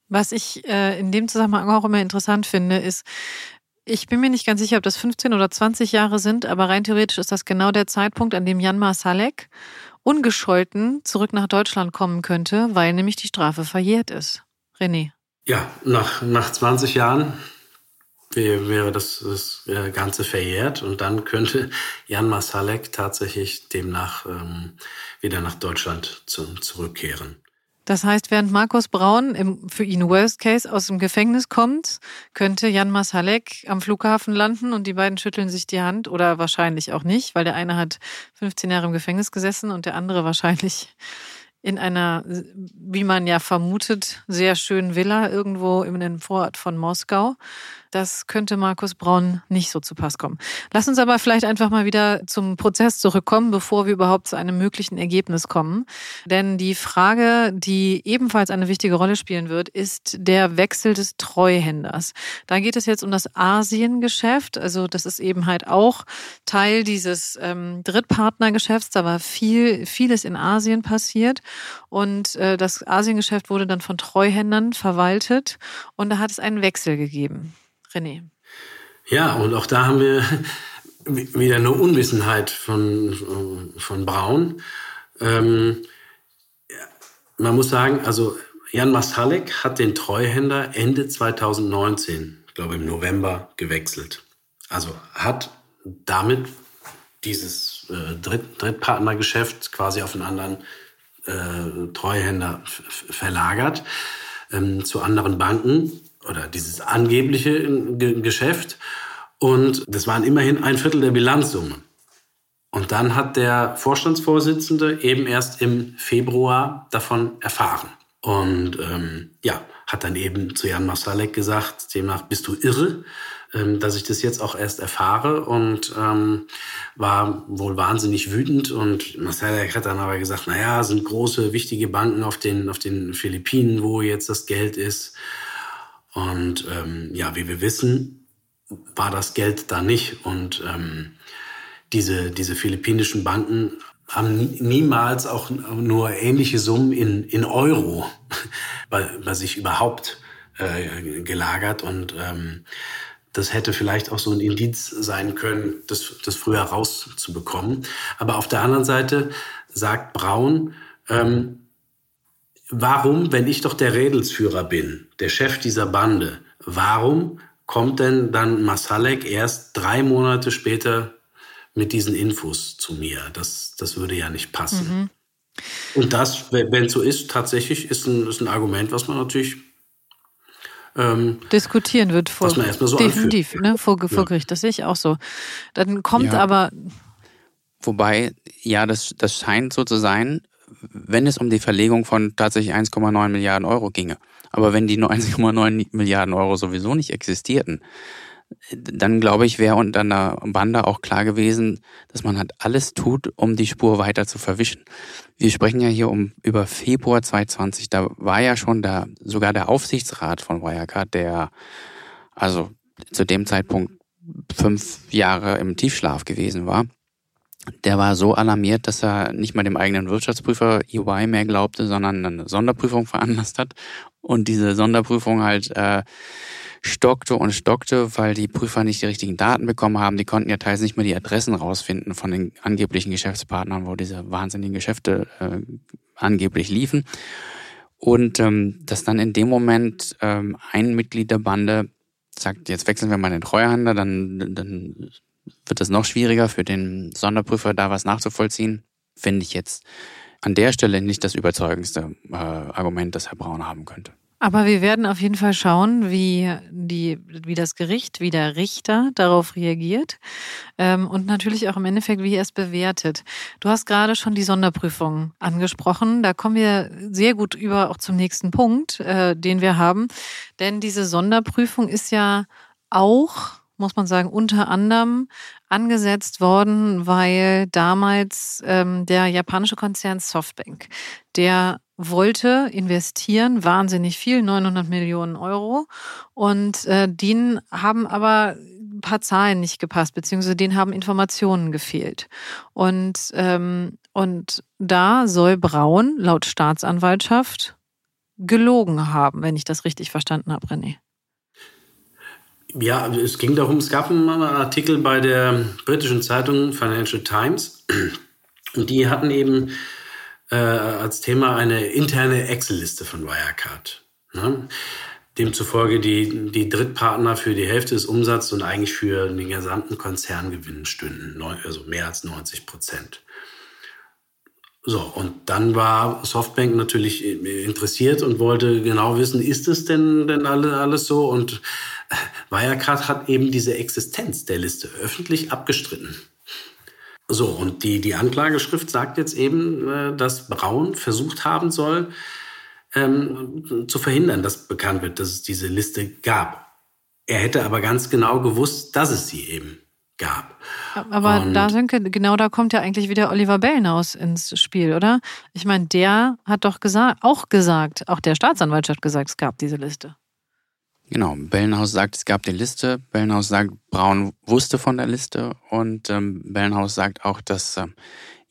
Was ich äh, in dem Zusammenhang auch immer interessant finde, ist, ich bin mir nicht ganz sicher, ob das 15 oder 20 Jahre sind, aber rein theoretisch ist das genau der Zeitpunkt, an dem Jan Masalek ungescholten zurück nach Deutschland kommen könnte, weil nämlich die Strafe verjährt ist. René. Ja, nach, nach 20 Jahren wäre das, das Ganze verjährt und dann könnte Jan Masalek tatsächlich demnach ähm, wieder nach Deutschland zu, zurückkehren. Das heißt, während Markus Braun im, für ihn Worst Case aus dem Gefängnis kommt, könnte Jan Masalek am Flughafen landen und die beiden schütteln sich die Hand oder wahrscheinlich auch nicht, weil der eine hat 15 Jahre im Gefängnis gesessen und der andere wahrscheinlich in einer, wie man ja vermutet, sehr schönen Villa irgendwo im Vorort von Moskau. Das könnte Markus Braun nicht so zu Pass kommen. Lass uns aber vielleicht einfach mal wieder zum Prozess zurückkommen, bevor wir überhaupt zu einem möglichen Ergebnis kommen. Denn die Frage, die ebenfalls eine wichtige Rolle spielen wird, ist der Wechsel des Treuhänders. Da geht es jetzt um das Asiengeschäft. Also das ist eben halt auch Teil dieses ähm, Drittpartnergeschäfts. Da war viel, vieles in Asien passiert. Und äh, das Asiengeschäft wurde dann von Treuhändern verwaltet. Und da hat es einen Wechsel gegeben. René. Ja, und auch da haben wir wieder eine Unwissenheit von, von Braun. Ähm, man muss sagen, also Jan Masalek hat den Treuhänder Ende 2019, ich glaube im November, gewechselt. Also hat damit dieses äh, Dritt, Drittpartnergeschäft quasi auf einen anderen äh, Treuhänder verlagert ähm, zu anderen Banken oder dieses angebliche G Geschäft. Und das waren immerhin ein Viertel der Bilanzsumme. Und dann hat der Vorstandsvorsitzende eben erst im Februar davon erfahren. Und ähm, ja, hat dann eben zu Jan Masalek gesagt, demnach bist du irre, ähm, dass ich das jetzt auch erst erfahre und ähm, war wohl wahnsinnig wütend. Und Masalek hat dann aber gesagt, naja, sind große, wichtige Banken auf den, auf den Philippinen, wo jetzt das Geld ist. Und ähm, ja, wie wir wissen, war das Geld da nicht. Und ähm, diese, diese philippinischen Banken haben niemals auch nur ähnliche Summen in, in Euro bei, bei sich überhaupt äh, gelagert. Und ähm, das hätte vielleicht auch so ein Indiz sein können, das, das früher rauszubekommen. Aber auf der anderen Seite sagt Braun, ähm, warum, wenn ich doch der Rädelsführer bin, der Chef dieser Bande, warum kommt denn dann Masalek erst drei Monate später mit diesen Infos zu mir. Das, das würde ja nicht passen. Mhm. Und das, wenn es so ist, tatsächlich ist ein, ist ein Argument, was man natürlich ähm, diskutieren wird vor, was man erstmal so definitiv ne, vor, vor Gericht. Das sehe ich auch so. Dann kommt ja. aber Wobei, ja, das, das scheint so zu sein, wenn es um die Verlegung von tatsächlich 1,9 Milliarden Euro ginge. Aber wenn die 1,9 Milliarden Euro sowieso nicht existierten, dann glaube ich, wäre unter einer Bande auch klar gewesen, dass man halt alles tut, um die Spur weiter zu verwischen. Wir sprechen ja hier um über Februar 2020. Da war ja schon da sogar der Aufsichtsrat von Wirecard, der also zu dem Zeitpunkt fünf Jahre im Tiefschlaf gewesen war. Der war so alarmiert, dass er nicht mal dem eigenen Wirtschaftsprüfer EY mehr glaubte, sondern eine Sonderprüfung veranlasst hat und diese Sonderprüfung halt äh, stockte und stockte, weil die Prüfer nicht die richtigen Daten bekommen haben. Die konnten ja teils nicht mehr die Adressen rausfinden von den angeblichen Geschäftspartnern, wo diese wahnsinnigen Geschäfte äh, angeblich liefen. Und ähm, dass dann in dem Moment ähm, ein Mitglied der Bande sagt, jetzt wechseln wir mal den Treuhänder, dann, dann wird es noch schwieriger für den Sonderprüfer, da was nachzuvollziehen, finde ich jetzt an der Stelle nicht das überzeugendste äh, Argument, das Herr Braun haben könnte. Aber wir werden auf jeden Fall schauen, wie, die, wie das Gericht, wie der Richter darauf reagiert ähm, und natürlich auch im Endeffekt, wie er es bewertet. Du hast gerade schon die Sonderprüfung angesprochen. Da kommen wir sehr gut über auch zum nächsten Punkt, äh, den wir haben. Denn diese Sonderprüfung ist ja auch muss man sagen, unter anderem angesetzt worden, weil damals ähm, der japanische Konzern Softbank, der wollte investieren, wahnsinnig viel, 900 Millionen Euro. Und äh, denen haben aber ein paar Zahlen nicht gepasst, beziehungsweise denen haben Informationen gefehlt. Und, ähm, und da soll Braun laut Staatsanwaltschaft gelogen haben, wenn ich das richtig verstanden habe, René. Ja, es ging darum, es gab einen Artikel bei der britischen Zeitung Financial Times und die hatten eben äh, als Thema eine interne Excel-Liste von Wirecard. Ne? Demzufolge die, die Drittpartner für die Hälfte des Umsatzes und eigentlich für den gesamten Konzerngewinn stünden, also mehr als 90 Prozent. So, und dann war Softbank natürlich interessiert und wollte genau wissen, ist es denn, denn alle, alles so? Und Wirecard hat eben diese Existenz der Liste öffentlich abgestritten. So, und die, die Anklageschrift sagt jetzt eben, äh, dass Braun versucht haben soll, ähm, zu verhindern, dass bekannt wird, dass es diese Liste gab. Er hätte aber ganz genau gewusst, dass es sie eben gab. Aber und da, Sönke, genau da kommt ja eigentlich wieder Oliver Bellenhaus ins Spiel, oder? Ich meine, der hat doch gesagt, auch gesagt, auch der Staatsanwalt hat gesagt, es gab diese Liste. Genau, Bellenhaus sagt, es gab die Liste. Bellenhaus sagt, Braun wusste von der Liste. Und ähm, Bellenhaus sagt auch, dass äh,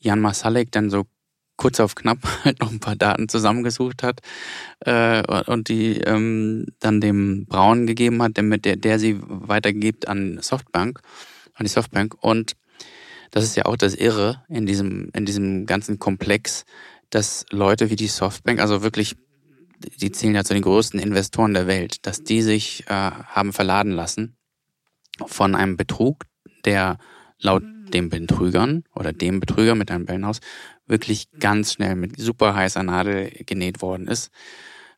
Jan Masalek dann so kurz auf knapp halt noch ein paar Daten zusammengesucht hat äh, und die ähm, dann dem Braun gegeben hat, der, der, der sie weitergibt an Softbank, an die Softbank. Und das ist ja auch das Irre in diesem, in diesem ganzen Komplex, dass Leute wie die Softbank, also wirklich die zählen ja zu den größten Investoren der Welt, dass die sich äh, haben verladen lassen von einem Betrug, der laut den Betrügern oder dem Betrüger mit einem Bellenhaus wirklich ganz schnell mit super heißer Nadel genäht worden ist.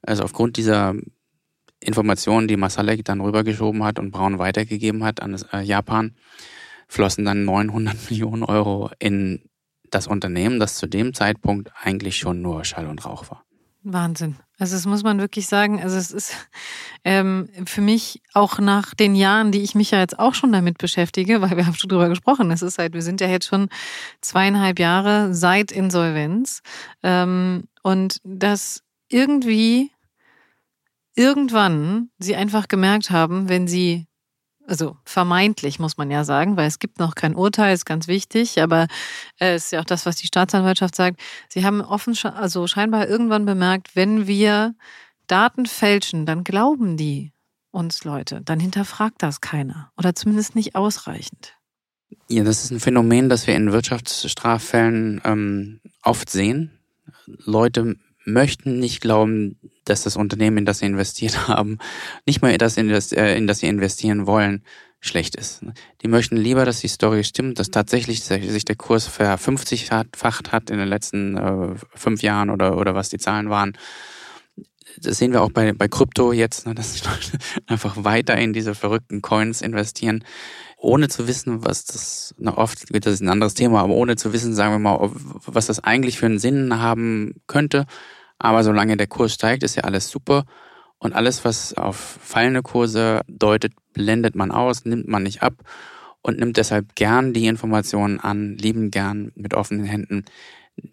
Also aufgrund dieser Informationen, die Masalek dann rübergeschoben hat und Braun weitergegeben hat an äh, Japan, flossen dann 900 Millionen Euro in das Unternehmen, das zu dem Zeitpunkt eigentlich schon nur Schall und Rauch war. Wahnsinn. Also das muss man wirklich sagen. Also es ist ähm, für mich auch nach den Jahren, die ich mich ja jetzt auch schon damit beschäftige, weil wir haben schon drüber gesprochen. Es ist halt, wir sind ja jetzt schon zweieinhalb Jahre seit Insolvenz ähm, und dass irgendwie irgendwann sie einfach gemerkt haben, wenn sie also vermeintlich muss man ja sagen, weil es gibt noch kein Urteil, ist ganz wichtig, aber äh, es ist ja auch das, was die Staatsanwaltschaft sagt. Sie haben offen, also scheinbar irgendwann bemerkt, wenn wir Daten fälschen, dann glauben die uns Leute, dann hinterfragt das keiner oder zumindest nicht ausreichend. Ja, das ist ein Phänomen, das wir in Wirtschaftsstraffällen ähm, oft sehen. Leute möchten nicht glauben, dass das Unternehmen, in das sie investiert haben, nicht mal das, in das, äh, in das sie investieren wollen, schlecht ist. Die möchten lieber, dass die Story stimmt, dass tatsächlich sich der Kurs verfünfzigfacht hat in den letzten äh, fünf Jahren oder, oder was die Zahlen waren. Das sehen wir auch bei, bei Krypto jetzt, ne, dass die Leute einfach weiter in diese verrückten Coins investieren, ohne zu wissen, was das, na oft, das ist ein anderes Thema, aber ohne zu wissen, sagen wir mal, was das eigentlich für einen Sinn haben könnte aber solange der Kurs steigt, ist ja alles super. Und alles, was auf fallende Kurse deutet, blendet man aus, nimmt man nicht ab und nimmt deshalb gern die Informationen an, lieben gern mit offenen Händen,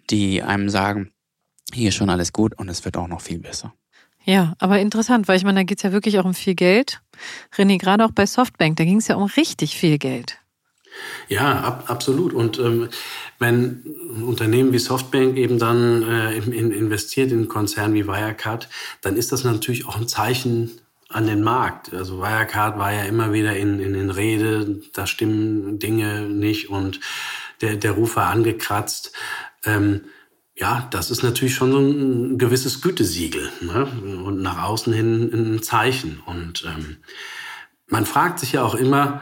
die einem sagen, hier ist schon alles gut und es wird auch noch viel besser. Ja, aber interessant, weil ich meine, da geht es ja wirklich auch um viel Geld. René, gerade auch bei Softbank, da ging es ja um richtig viel Geld. Ja, ab, absolut. Und ähm, wenn Unternehmen wie Softbank eben dann äh, in, investiert in einen Konzern wie Wirecard, dann ist das natürlich auch ein Zeichen an den Markt. Also Wirecard war ja immer wieder in, in den Rede, da stimmen Dinge nicht und der, der Ruf war angekratzt. Ähm, ja, das ist natürlich schon so ein gewisses Gütesiegel ne? und nach außen hin ein Zeichen. Und ähm, man fragt sich ja auch immer,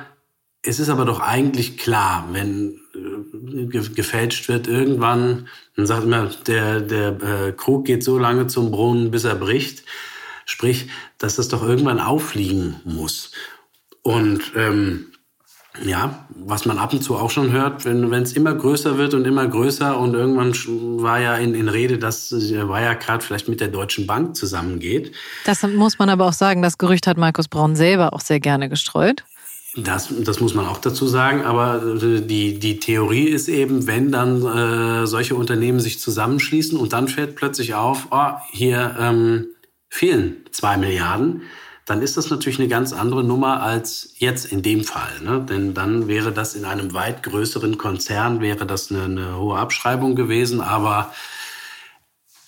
es ist aber doch eigentlich klar, wenn äh, gefälscht wird, irgendwann, man sagt immer, der, der äh, Krug geht so lange zum Brunnen, bis er bricht. Sprich, dass das doch irgendwann auffliegen muss. Und ähm, ja, was man ab und zu auch schon hört, wenn es immer größer wird und immer größer und irgendwann war ja in, in Rede, dass Wirecard vielleicht mit der Deutschen Bank zusammengeht. Das muss man aber auch sagen, das Gerücht hat Markus Braun selber auch sehr gerne gestreut. Das, das muss man auch dazu sagen, aber äh, die, die Theorie ist eben, wenn dann äh, solche Unternehmen sich zusammenschließen und dann fällt plötzlich auf, oh, hier ähm, fehlen zwei Milliarden, dann ist das natürlich eine ganz andere Nummer als jetzt in dem Fall. Ne? Denn dann wäre das in einem weit größeren Konzern, wäre das eine, eine hohe Abschreibung gewesen, aber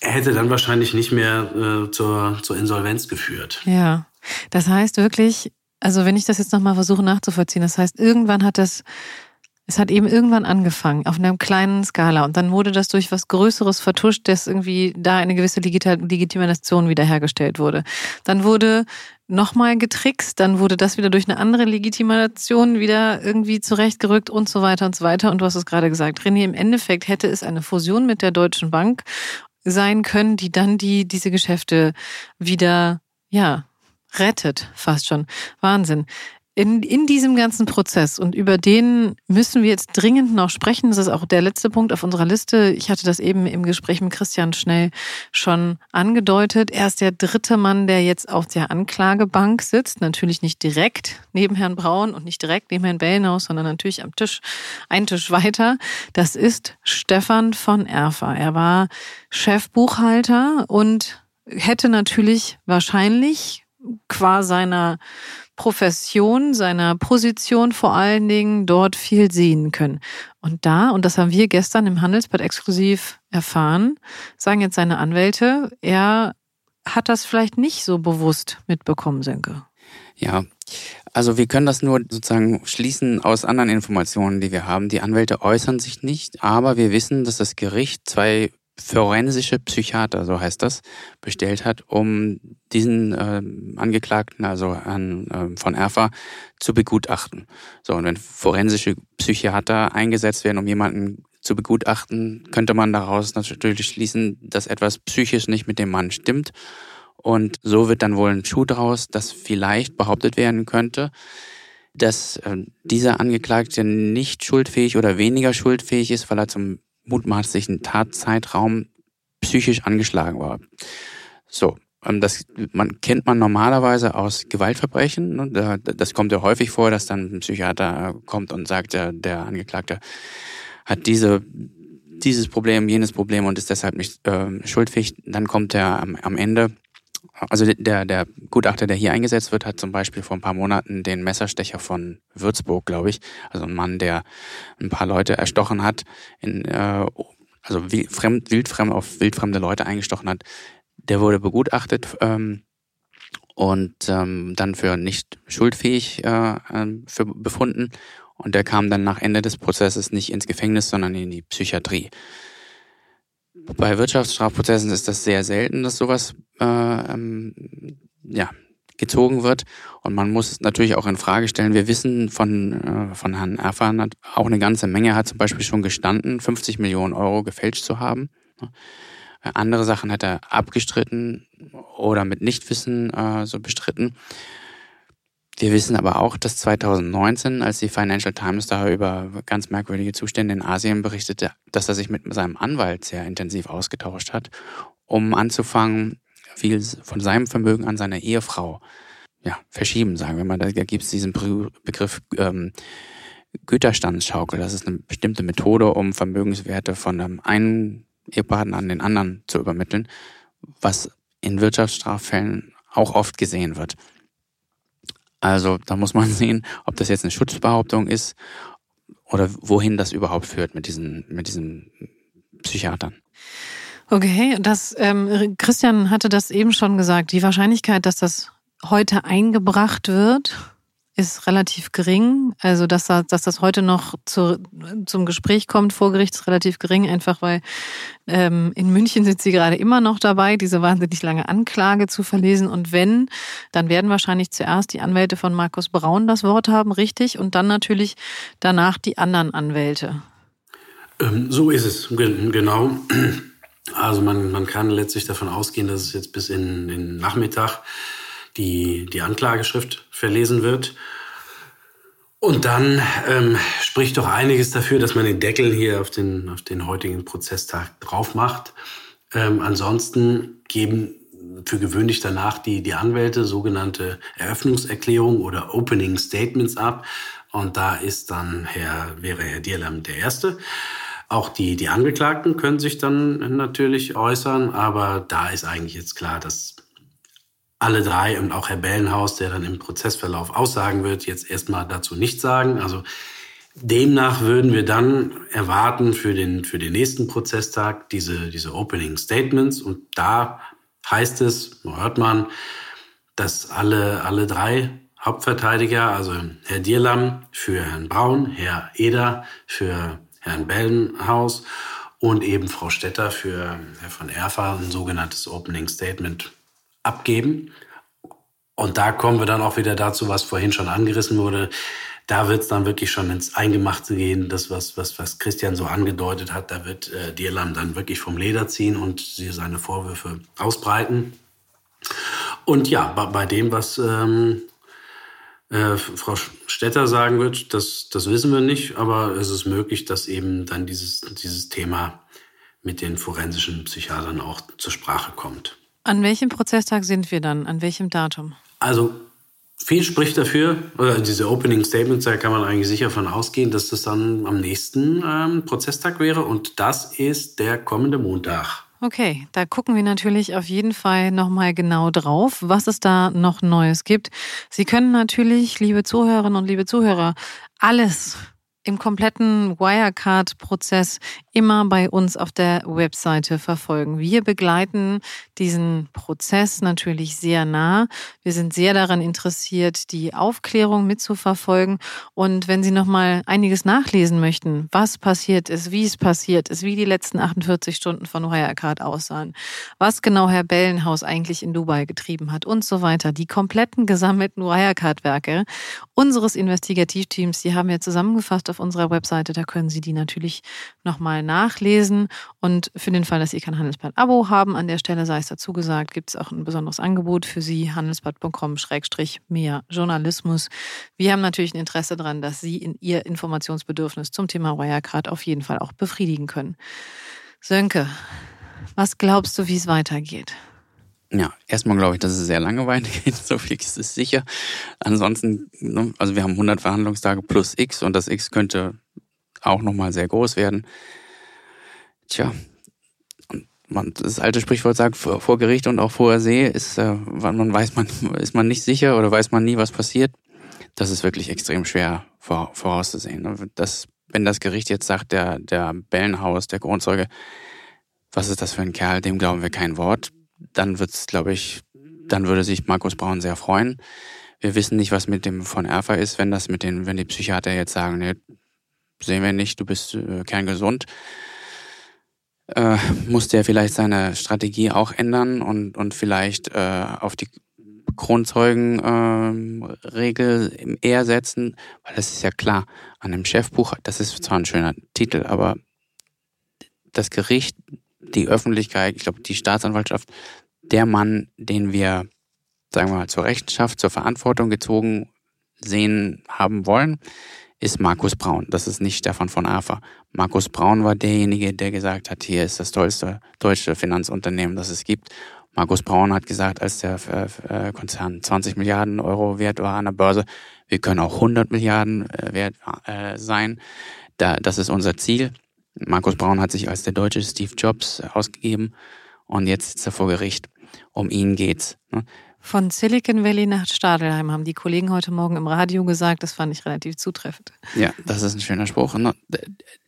er hätte dann wahrscheinlich nicht mehr äh, zur, zur Insolvenz geführt. Ja, das heißt wirklich, also wenn ich das jetzt nochmal versuche nachzuvollziehen, das heißt, irgendwann hat das, es hat eben irgendwann angefangen, auf einer kleinen Skala. Und dann wurde das durch was Größeres vertuscht, dass irgendwie da eine gewisse Legitimation wiederhergestellt wurde. Dann wurde nochmal getrickst, dann wurde das wieder durch eine andere Legitimation wieder irgendwie zurechtgerückt und so weiter und so weiter. Und du hast es gerade gesagt, René, im Endeffekt hätte es eine Fusion mit der Deutschen Bank sein können, die dann die, diese Geschäfte wieder, ja, rettet, fast schon. Wahnsinn. In, in diesem ganzen Prozess und über den müssen wir jetzt dringend noch sprechen. Das ist auch der letzte Punkt auf unserer Liste. Ich hatte das eben im Gespräch mit Christian Schnell schon angedeutet. Er ist der dritte Mann, der jetzt auf der Anklagebank sitzt. Natürlich nicht direkt neben Herrn Braun und nicht direkt neben Herrn Bellenhaus, sondern natürlich am Tisch, ein Tisch weiter. Das ist Stefan von Erfer. Er war Chefbuchhalter und hätte natürlich wahrscheinlich qua seiner Profession, seiner Position vor allen Dingen dort viel sehen können. Und da, und das haben wir gestern im Handelsblatt exklusiv erfahren, sagen jetzt seine Anwälte, er hat das vielleicht nicht so bewusst mitbekommen, Senke. Ja, also wir können das nur sozusagen schließen aus anderen Informationen, die wir haben. Die Anwälte äußern sich nicht, aber wir wissen, dass das Gericht zwei forensische Psychiater, so heißt das, bestellt hat, um diesen äh, Angeklagten, also an, äh, von Erfa, zu begutachten. So, und wenn forensische Psychiater eingesetzt werden, um jemanden zu begutachten, könnte man daraus natürlich schließen, dass etwas psychisch nicht mit dem Mann stimmt. Und so wird dann wohl ein Schuh draus, dass vielleicht behauptet werden könnte, dass äh, dieser Angeklagte nicht schuldfähig oder weniger schuldfähig ist, weil er zum mutmaßlichen Tatzeitraum psychisch angeschlagen war. So, ähm, das man, kennt man normalerweise aus Gewaltverbrechen. Ne? Das kommt ja häufig vor, dass dann ein Psychiater kommt und sagt, der, der Angeklagte hat diese, dieses Problem, jenes Problem und ist deshalb nicht äh, schuldfähig. Dann kommt er am, am Ende also der, der Gutachter, der hier eingesetzt wird, hat zum Beispiel vor ein paar Monaten den Messerstecher von Würzburg, glaube ich, also ein Mann, der ein paar Leute erstochen hat, in, äh, also fremd, wildfremd auf wildfremde Leute eingestochen hat, der wurde begutachtet ähm, und ähm, dann für nicht schuldfähig äh, ähm, für befunden. Und der kam dann nach Ende des Prozesses nicht ins Gefängnis, sondern in die Psychiatrie. Bei Wirtschaftsstrafprozessen ist das sehr selten, dass sowas äh, ähm, ja, gezogen wird. Und man muss natürlich auch in Frage stellen, wir wissen von, äh, von Herrn Erfan auch eine ganze Menge, hat zum Beispiel schon gestanden, 50 Millionen Euro gefälscht zu haben. Andere Sachen hat er abgestritten oder mit Nichtwissen äh, so bestritten. Wir wissen aber auch, dass 2019, als die Financial Times da über ganz merkwürdige Zustände in Asien berichtete, dass er sich mit seinem Anwalt sehr intensiv ausgetauscht hat, um anzufangen, viel von seinem Vermögen an seine Ehefrau ja, verschieben, sagen wir mal. Da gibt es diesen Begriff ähm, Güterstandsschaukel. Das ist eine bestimmte Methode, um Vermögenswerte von einem einen Ehepartner an den anderen zu übermitteln, was in Wirtschaftsstraffällen auch oft gesehen wird. Also da muss man sehen, ob das jetzt eine Schutzbehauptung ist oder wohin das überhaupt führt mit diesen, mit diesen Psychiatern. Okay, das ähm, Christian hatte das eben schon gesagt. Die Wahrscheinlichkeit, dass das heute eingebracht wird, ist relativ gering. Also, dass, dass das heute noch zu, zum Gespräch kommt vor Gericht, ist relativ gering, einfach weil ähm, in München sind sie gerade immer noch dabei, diese wahnsinnig lange Anklage zu verlesen. Und wenn, dann werden wahrscheinlich zuerst die Anwälte von Markus Braun das Wort haben, richtig, und dann natürlich danach die anderen Anwälte. Ähm, so ist es, genau. Also man, man kann letztlich davon ausgehen, dass es jetzt bis in den Nachmittag die, die Anklageschrift verlesen wird. Und dann ähm, spricht doch einiges dafür, dass man den Deckel hier auf den, auf den heutigen Prozesstag drauf macht. Ähm, ansonsten geben für gewöhnlich danach die, die Anwälte sogenannte Eröffnungserklärungen oder Opening Statements ab. Und da ist dann Herr, wäre Herr Dierlam der Erste. Auch die, die Angeklagten können sich dann natürlich äußern, aber da ist eigentlich jetzt klar, dass alle drei und auch Herr Bellenhaus, der dann im Prozessverlauf aussagen wird, jetzt erstmal dazu nichts sagen. Also demnach würden wir dann erwarten für den, für den nächsten Prozesstag diese, diese Opening Statements. Und da heißt es, hört man, dass alle, alle drei Hauptverteidiger, also Herr Dierlam für Herrn Braun, Herr Eder für Herrn Bellenhaus und eben Frau Stetter für Herr von Erfa ein sogenanntes Opening Statement abgeben. Und da kommen wir dann auch wieder dazu, was vorhin schon angerissen wurde. Da wird es dann wirklich schon ins Eingemachte gehen, das, was, was, was Christian so angedeutet hat. Da wird äh, Dierland dann wirklich vom Leder ziehen und sie seine Vorwürfe ausbreiten. Und ja, bei, bei dem, was ähm, äh, Frau Stetter sagen wird, das, das wissen wir nicht, aber es ist möglich, dass eben dann dieses, dieses Thema mit den forensischen Psychiatern auch zur Sprache kommt. An welchem Prozesstag sind wir dann? An welchem Datum? Also viel spricht dafür, oder diese Opening Statements, da kann man eigentlich sicher von ausgehen, dass das dann am nächsten ähm, Prozesstag wäre und das ist der kommende Montag. Okay, da gucken wir natürlich auf jeden Fall nochmal genau drauf, was es da noch Neues gibt. Sie können natürlich, liebe Zuhörerinnen und liebe Zuhörer, alles im kompletten Wirecard-Prozess immer bei uns auf der Webseite verfolgen. Wir begleiten diesen Prozess natürlich sehr nah. Wir sind sehr daran interessiert, die Aufklärung mitzuverfolgen. Und wenn Sie noch mal einiges nachlesen möchten, was passiert ist, wie es passiert ist, wie die letzten 48 Stunden von Wirecard aussahen, was genau Herr Bellenhaus eigentlich in Dubai getrieben hat und so weiter, die kompletten gesammelten Wirecard-Werke unseres Investigativteams, die haben wir zusammengefasst auf unserer Webseite. Da können Sie die natürlich noch mal nachlesen. Und für den Fall, dass Sie kein Handelsblatt-Abo haben, an der Stelle sei es dazu gesagt, gibt es auch ein besonderes Angebot für Sie, handelsblatt.com-mehr Journalismus. Wir haben natürlich ein Interesse daran, dass Sie in Ihr Informationsbedürfnis zum Thema Wirecard auf jeden Fall auch befriedigen können. Sönke, was glaubst du, wie es weitergeht? Ja, erstmal glaube ich, dass es sehr lange weitergeht, so viel ist es sicher. Ansonsten, ne, also wir haben 100 Verhandlungstage plus X und das X könnte auch nochmal sehr groß werden. Tja, man, das alte Sprichwort sagt, vor Gericht und auch vor See ist, äh, man weiß man, ist man nicht sicher oder weiß man nie, was passiert. Das ist wirklich extrem schwer vor, vorauszusehen. Ne? Das, wenn das Gericht jetzt sagt, der, der Bellenhaus, der Grundzeuge, was ist das für ein Kerl, dem glauben wir kein Wort, dann wird's, glaube ich, dann würde sich Markus Braun sehr freuen. Wir wissen nicht, was mit dem von Erfa ist, wenn das mit den, wenn die Psychiater jetzt sagen, nee, sehen wir nicht, du bist äh, kerngesund, äh, musste er vielleicht seine Strategie auch ändern und, und vielleicht äh, auf die Kronzeugenregel ähm, eher setzen, weil das ist ja klar, an dem Chefbuch, das ist zwar ein schöner Titel, aber das Gericht, die Öffentlichkeit, ich glaube die Staatsanwaltschaft, der Mann, den wir, sagen wir mal, zur Rechenschaft, zur Verantwortung gezogen sehen haben wollen, ist Markus Braun. Das ist nicht Stefan von Afer. Markus Braun war derjenige, der gesagt hat, hier ist das tollste deutsche Finanzunternehmen, das es gibt. Markus Braun hat gesagt, als der äh, Konzern 20 Milliarden Euro wert war an der Börse, wir können auch 100 Milliarden äh, wert äh, sein. das ist unser Ziel. Markus Braun hat sich als der deutsche Steve Jobs ausgegeben und jetzt sitzt er vor Gericht. Um ihn geht's. Von Silicon Valley nach Stadelheim haben die Kollegen heute Morgen im Radio gesagt. Das fand ich relativ zutreffend. Ja, das ist ein schöner Spruch.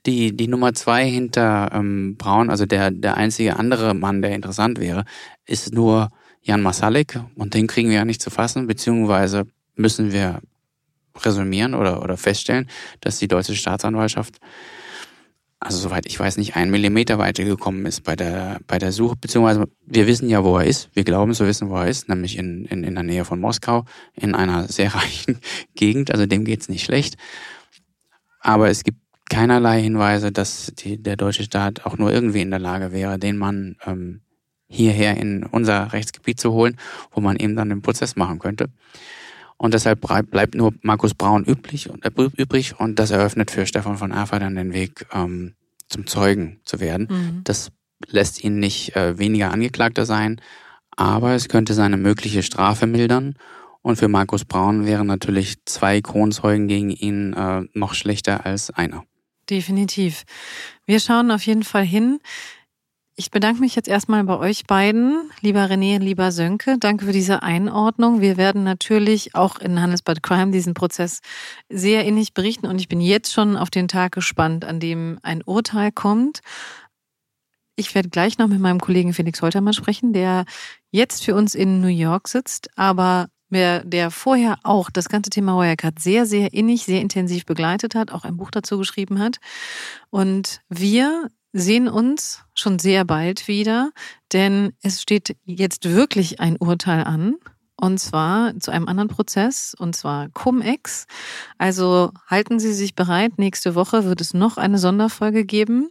Die, die Nummer zwei hinter ähm, Braun, also der, der einzige andere Mann, der interessant wäre, ist nur Jan Masalik. Und den kriegen wir ja nicht zu fassen, beziehungsweise müssen wir resümieren oder, oder feststellen, dass die deutsche Staatsanwaltschaft also soweit ich weiß, nicht einen Millimeter weitergekommen ist bei der, bei der Suche, beziehungsweise wir wissen ja, wo er ist. Wir glauben zu wissen, wo er ist, nämlich in, in, in der Nähe von Moskau, in einer sehr reichen Gegend, also dem geht's nicht schlecht. Aber es gibt keinerlei Hinweise, dass die, der deutsche Staat auch nur irgendwie in der Lage wäre, den Mann ähm, hierher in unser Rechtsgebiet zu holen, wo man eben dann den Prozess machen könnte. Und deshalb bleibt nur Markus Braun üblich, äh, übrig und das eröffnet für Stefan von Afer dann den Weg ähm, zum Zeugen zu werden. Mhm. Das lässt ihn nicht äh, weniger Angeklagter sein, aber es könnte seine mögliche Strafe mildern. Und für Markus Braun wären natürlich zwei Kronzeugen gegen ihn äh, noch schlechter als einer. Definitiv. Wir schauen auf jeden Fall hin. Ich bedanke mich jetzt erstmal bei euch beiden, lieber René, lieber Sönke. Danke für diese Einordnung. Wir werden natürlich auch in Handelsbad Crime diesen Prozess sehr innig berichten und ich bin jetzt schon auf den Tag gespannt, an dem ein Urteil kommt. Ich werde gleich noch mit meinem Kollegen Felix Holtermann sprechen, der jetzt für uns in New York sitzt, aber der vorher auch das ganze Thema Wirecard sehr, sehr innig, sehr intensiv begleitet hat, auch ein Buch dazu geschrieben hat. Und wir sehen uns schon sehr bald wieder, denn es steht jetzt wirklich ein Urteil an. Und zwar zu einem anderen Prozess, und zwar Cum-Ex. Also halten Sie sich bereit. Nächste Woche wird es noch eine Sonderfolge geben.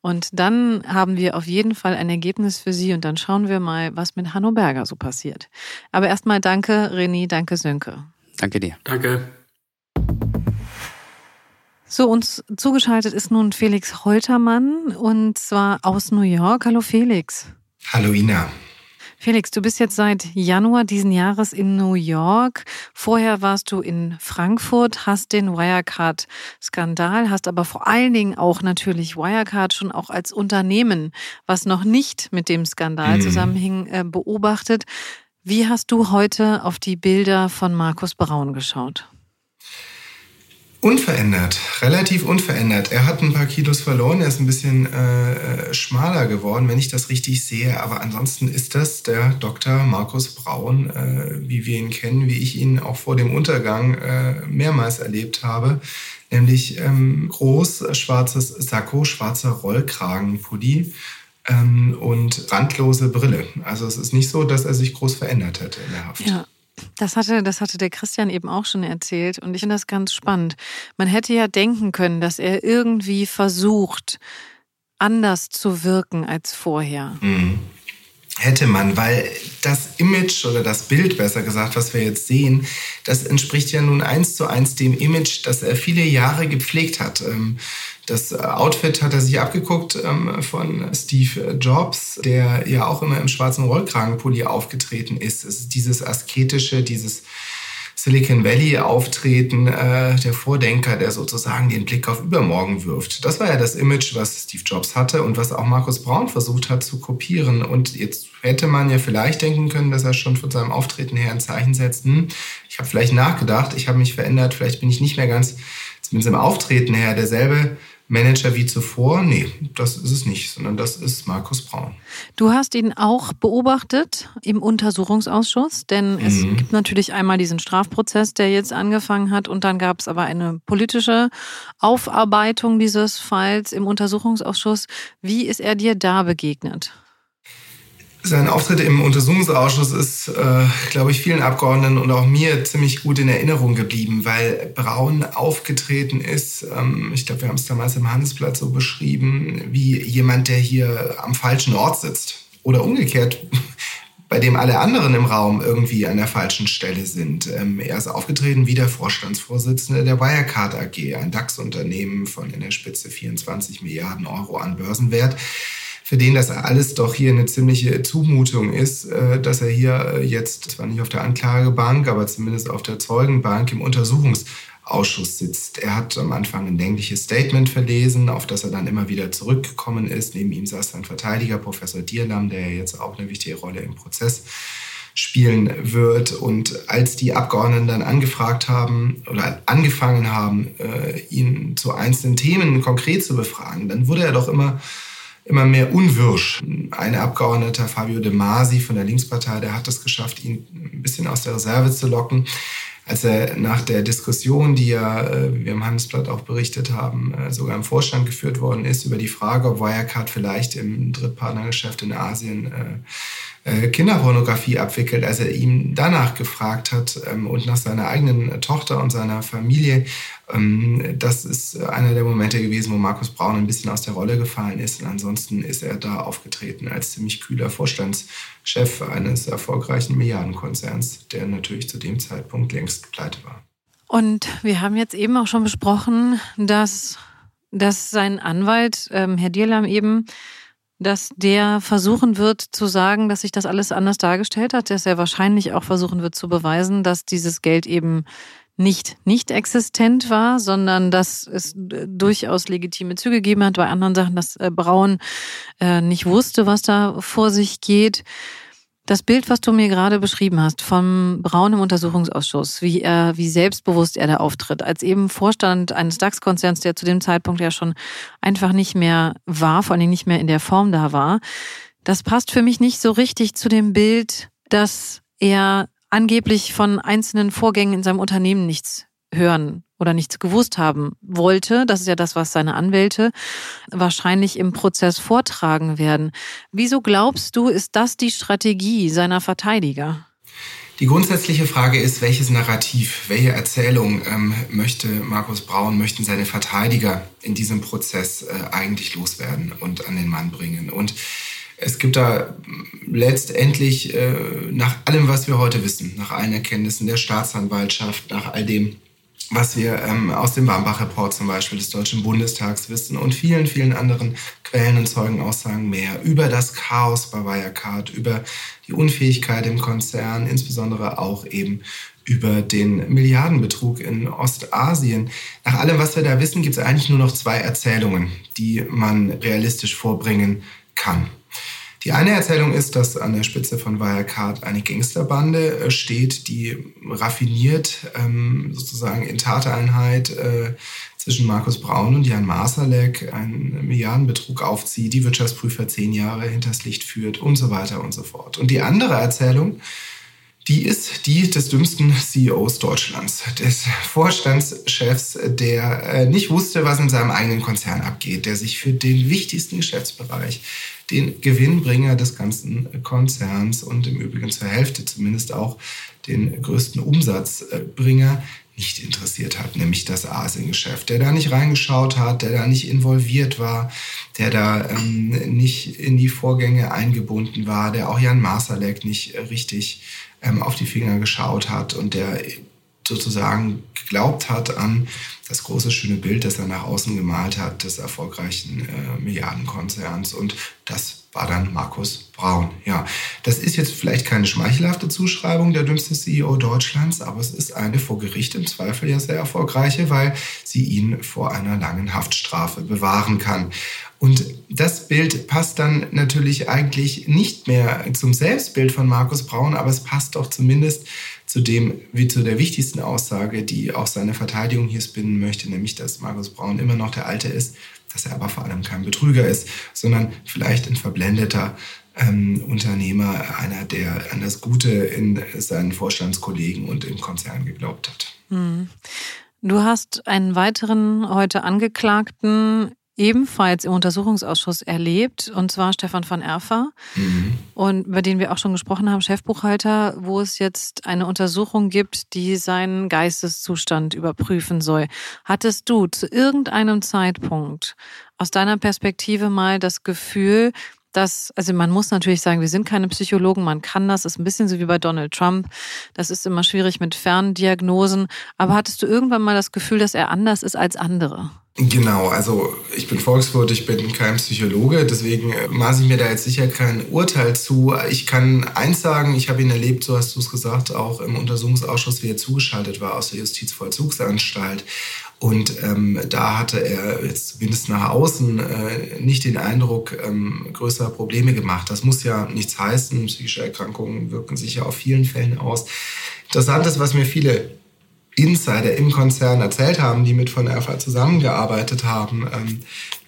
Und dann haben wir auf jeden Fall ein Ergebnis für Sie. Und dann schauen wir mal, was mit Hanno Berger so passiert. Aber erstmal danke, René, danke, Sönke. Danke dir. Danke. So, uns zugeschaltet ist nun Felix Holtermann und zwar aus New York. Hallo Felix. Hallo Ina. Felix, du bist jetzt seit Januar diesen Jahres in New York. Vorher warst du in Frankfurt, hast den Wirecard-Skandal, hast aber vor allen Dingen auch natürlich Wirecard schon auch als Unternehmen, was noch nicht mit dem Skandal mhm. zusammenhing, äh, beobachtet. Wie hast du heute auf die Bilder von Markus Braun geschaut? Unverändert, relativ unverändert. Er hat ein paar Kilos verloren, er ist ein bisschen äh, schmaler geworden, wenn ich das richtig sehe. Aber ansonsten ist das der Dr. Markus Braun, äh, wie wir ihn kennen, wie ich ihn auch vor dem Untergang äh, mehrmals erlebt habe. Nämlich ähm, groß, schwarzes Sakko, schwarzer Rollkragenpulli ähm, und randlose Brille. Also es ist nicht so, dass er sich groß verändert hätte in der Haft. Ja. Das hatte, das hatte der Christian eben auch schon erzählt und ich finde das ganz spannend. Man hätte ja denken können, dass er irgendwie versucht, anders zu wirken als vorher. Mhm hätte man, weil das Image oder das Bild, besser gesagt, was wir jetzt sehen, das entspricht ja nun eins zu eins dem Image, das er viele Jahre gepflegt hat. Das Outfit hat er sich abgeguckt ähm, von Steve Jobs, der ja auch immer im schwarzen Rollkragenpulli aufgetreten ist. Es ist dieses asketische, dieses Silicon Valley auftreten, äh, der Vordenker, der sozusagen den Blick auf übermorgen wirft. Das war ja das Image, was Steve Jobs hatte und was auch Markus Braun versucht hat zu kopieren. Und jetzt hätte man ja vielleicht denken können, dass er schon von seinem Auftreten her ein Zeichen setzt. Hm, ich habe vielleicht nachgedacht, ich habe mich verändert, vielleicht bin ich nicht mehr ganz, zumindest im Auftreten her, derselbe Manager wie zuvor? Nee, das ist es nicht, sondern das ist Markus Braun. Du hast ihn auch beobachtet im Untersuchungsausschuss, denn mhm. es gibt natürlich einmal diesen Strafprozess, der jetzt angefangen hat, und dann gab es aber eine politische Aufarbeitung dieses Falls im Untersuchungsausschuss. Wie ist er dir da begegnet? Sein Auftritt im Untersuchungsausschuss ist, äh, glaube ich, vielen Abgeordneten und auch mir ziemlich gut in Erinnerung geblieben, weil Braun aufgetreten ist. Ähm, ich glaube, wir haben es damals im Handelsblatt so beschrieben, wie jemand, der hier am falschen Ort sitzt. Oder umgekehrt, bei dem alle anderen im Raum irgendwie an der falschen Stelle sind. Ähm, er ist aufgetreten wie der Vorstandsvorsitzende der Wirecard AG, ein DAX-Unternehmen von in der Spitze 24 Milliarden Euro an Börsenwert für den das alles doch hier eine ziemliche Zumutung ist, äh, dass er hier äh, jetzt, zwar nicht auf der Anklagebank, aber zumindest auf der Zeugenbank im Untersuchungsausschuss sitzt. Er hat am Anfang ein längliches Statement verlesen, auf das er dann immer wieder zurückgekommen ist. Neben ihm saß ein Verteidiger, Professor Dierlam, der jetzt auch eine wichtige Rolle im Prozess spielen wird. Und als die Abgeordneten dann angefragt haben oder angefangen haben, äh, ihn zu einzelnen Themen konkret zu befragen, dann wurde er doch immer immer mehr unwirsch. Ein Abgeordneter, Fabio De Masi von der Linkspartei, der hat es geschafft, ihn ein bisschen aus der Reserve zu locken. Als er nach der Diskussion, die ja, äh, wie wir im Handelsblatt auch berichtet haben, äh, sogar im Vorstand geführt worden ist, über die Frage, ob Wirecard vielleicht im Drittpartnergeschäft in Asien äh, Kinderpornografie abwickelt, als er ihm danach gefragt hat ähm, und nach seiner eigenen Tochter und seiner Familie. Ähm, das ist einer der Momente gewesen, wo Markus Braun ein bisschen aus der Rolle gefallen ist. Und ansonsten ist er da aufgetreten als ziemlich kühler Vorstandschef eines erfolgreichen Milliardenkonzerns, der natürlich zu dem Zeitpunkt längst pleite war. Und wir haben jetzt eben auch schon besprochen, dass, dass sein Anwalt, ähm, Herr Dierlam, eben dass der versuchen wird zu sagen, dass sich das alles anders dargestellt hat, dass er wahrscheinlich auch versuchen wird zu beweisen, dass dieses Geld eben nicht nicht existent war, sondern dass es durchaus legitime Züge gegeben hat. Bei anderen Sachen, dass äh, Braun äh, nicht wusste, was da vor sich geht. Das Bild, was du mir gerade beschrieben hast, vom Braun im Untersuchungsausschuss, wie er, wie selbstbewusst er da auftritt, als eben Vorstand eines DAX-Konzerns, der zu dem Zeitpunkt ja schon einfach nicht mehr war, vor allem nicht mehr in der Form da war, das passt für mich nicht so richtig zu dem Bild, dass er angeblich von einzelnen Vorgängen in seinem Unternehmen nichts hören oder nichts gewusst haben wollte. Das ist ja das, was seine Anwälte wahrscheinlich im Prozess vortragen werden. Wieso glaubst du, ist das die Strategie seiner Verteidiger? Die grundsätzliche Frage ist, welches Narrativ, welche Erzählung ähm, möchte Markus Braun, möchten seine Verteidiger in diesem Prozess äh, eigentlich loswerden und an den Mann bringen? Und es gibt da letztendlich äh, nach allem, was wir heute wissen, nach allen Erkenntnissen der Staatsanwaltschaft, nach all dem, was wir ähm, aus dem Wambach-Report zum Beispiel des Deutschen Bundestags wissen und vielen, vielen anderen Quellen und Zeugenaussagen mehr über das Chaos bei Wirecard, über die Unfähigkeit im Konzern, insbesondere auch eben über den Milliardenbetrug in Ostasien. Nach allem, was wir da wissen, gibt es eigentlich nur noch zwei Erzählungen, die man realistisch vorbringen kann. Die eine Erzählung ist, dass an der Spitze von Wirecard eine Gangsterbande äh, steht, die raffiniert ähm, sozusagen in Tateinheit äh, zwischen Markus Braun und Jan Masalek einen Milliardenbetrug aufzieht, die Wirtschaftsprüfer zehn Jahre hinters Licht führt und so weiter und so fort. Und die andere Erzählung, die ist die des dümmsten CEOs Deutschlands, des Vorstandschefs, der äh, nicht wusste, was in seinem eigenen Konzern abgeht, der sich für den wichtigsten Geschäftsbereich, den Gewinnbringer des ganzen Konzerns und im Übrigen zur Hälfte zumindest auch den größten Umsatzbringer nicht interessiert hat, nämlich das Asiengeschäft, der da nicht reingeschaut hat, der da nicht involviert war, der da ähm, nicht in die Vorgänge eingebunden war, der auch Jan Masalek nicht richtig ähm, auf die Finger geschaut hat und der sozusagen geglaubt hat an das große schöne Bild, das er nach außen gemalt hat, des erfolgreichen äh, Milliardenkonzerns. Und das war dann Markus Braun. Ja, das ist jetzt vielleicht keine schmeichelhafte Zuschreibung der dümmste CEO Deutschlands, aber es ist eine vor Gericht im Zweifel ja sehr erfolgreiche, weil sie ihn vor einer langen Haftstrafe bewahren kann. Und das Bild passt dann natürlich eigentlich nicht mehr zum Selbstbild von Markus Braun, aber es passt doch zumindest zu dem, wie zu der wichtigsten Aussage, die auch seine Verteidigung hier spinnen möchte, nämlich, dass Markus Braun immer noch der Alte ist, dass er aber vor allem kein Betrüger ist, sondern vielleicht ein verblendeter ähm, Unternehmer, einer, der an das Gute in seinen Vorstandskollegen und im Konzern geglaubt hat. Hm. Du hast einen weiteren heute Angeklagten ebenfalls im Untersuchungsausschuss erlebt, und zwar Stefan van Erfer, mhm. und über den wir auch schon gesprochen haben, Chefbuchhalter, wo es jetzt eine Untersuchung gibt, die seinen Geisteszustand überprüfen soll. Hattest du zu irgendeinem Zeitpunkt aus deiner Perspektive mal das Gefühl, dass, also man muss natürlich sagen, wir sind keine Psychologen, man kann das, ist ein bisschen so wie bei Donald Trump. Das ist immer schwierig mit Ferndiagnosen. Aber hattest du irgendwann mal das Gefühl, dass er anders ist als andere? Genau, also ich bin Volkswirt, ich bin kein Psychologe, deswegen äh, maße ich mir da jetzt sicher kein Urteil zu. Ich kann eins sagen, ich habe ihn erlebt, so hast du es gesagt, auch im Untersuchungsausschuss, wie er zugeschaltet war aus der Justizvollzugsanstalt. Und ähm, da hatte er jetzt zumindest nach außen äh, nicht den Eindruck ähm, größerer Probleme gemacht. Das muss ja nichts heißen. Psychische Erkrankungen wirken sich ja auf vielen Fällen aus. Interessant ist, was mir viele Insider im Konzern erzählt haben, die mit von Erfa zusammengearbeitet haben, ähm,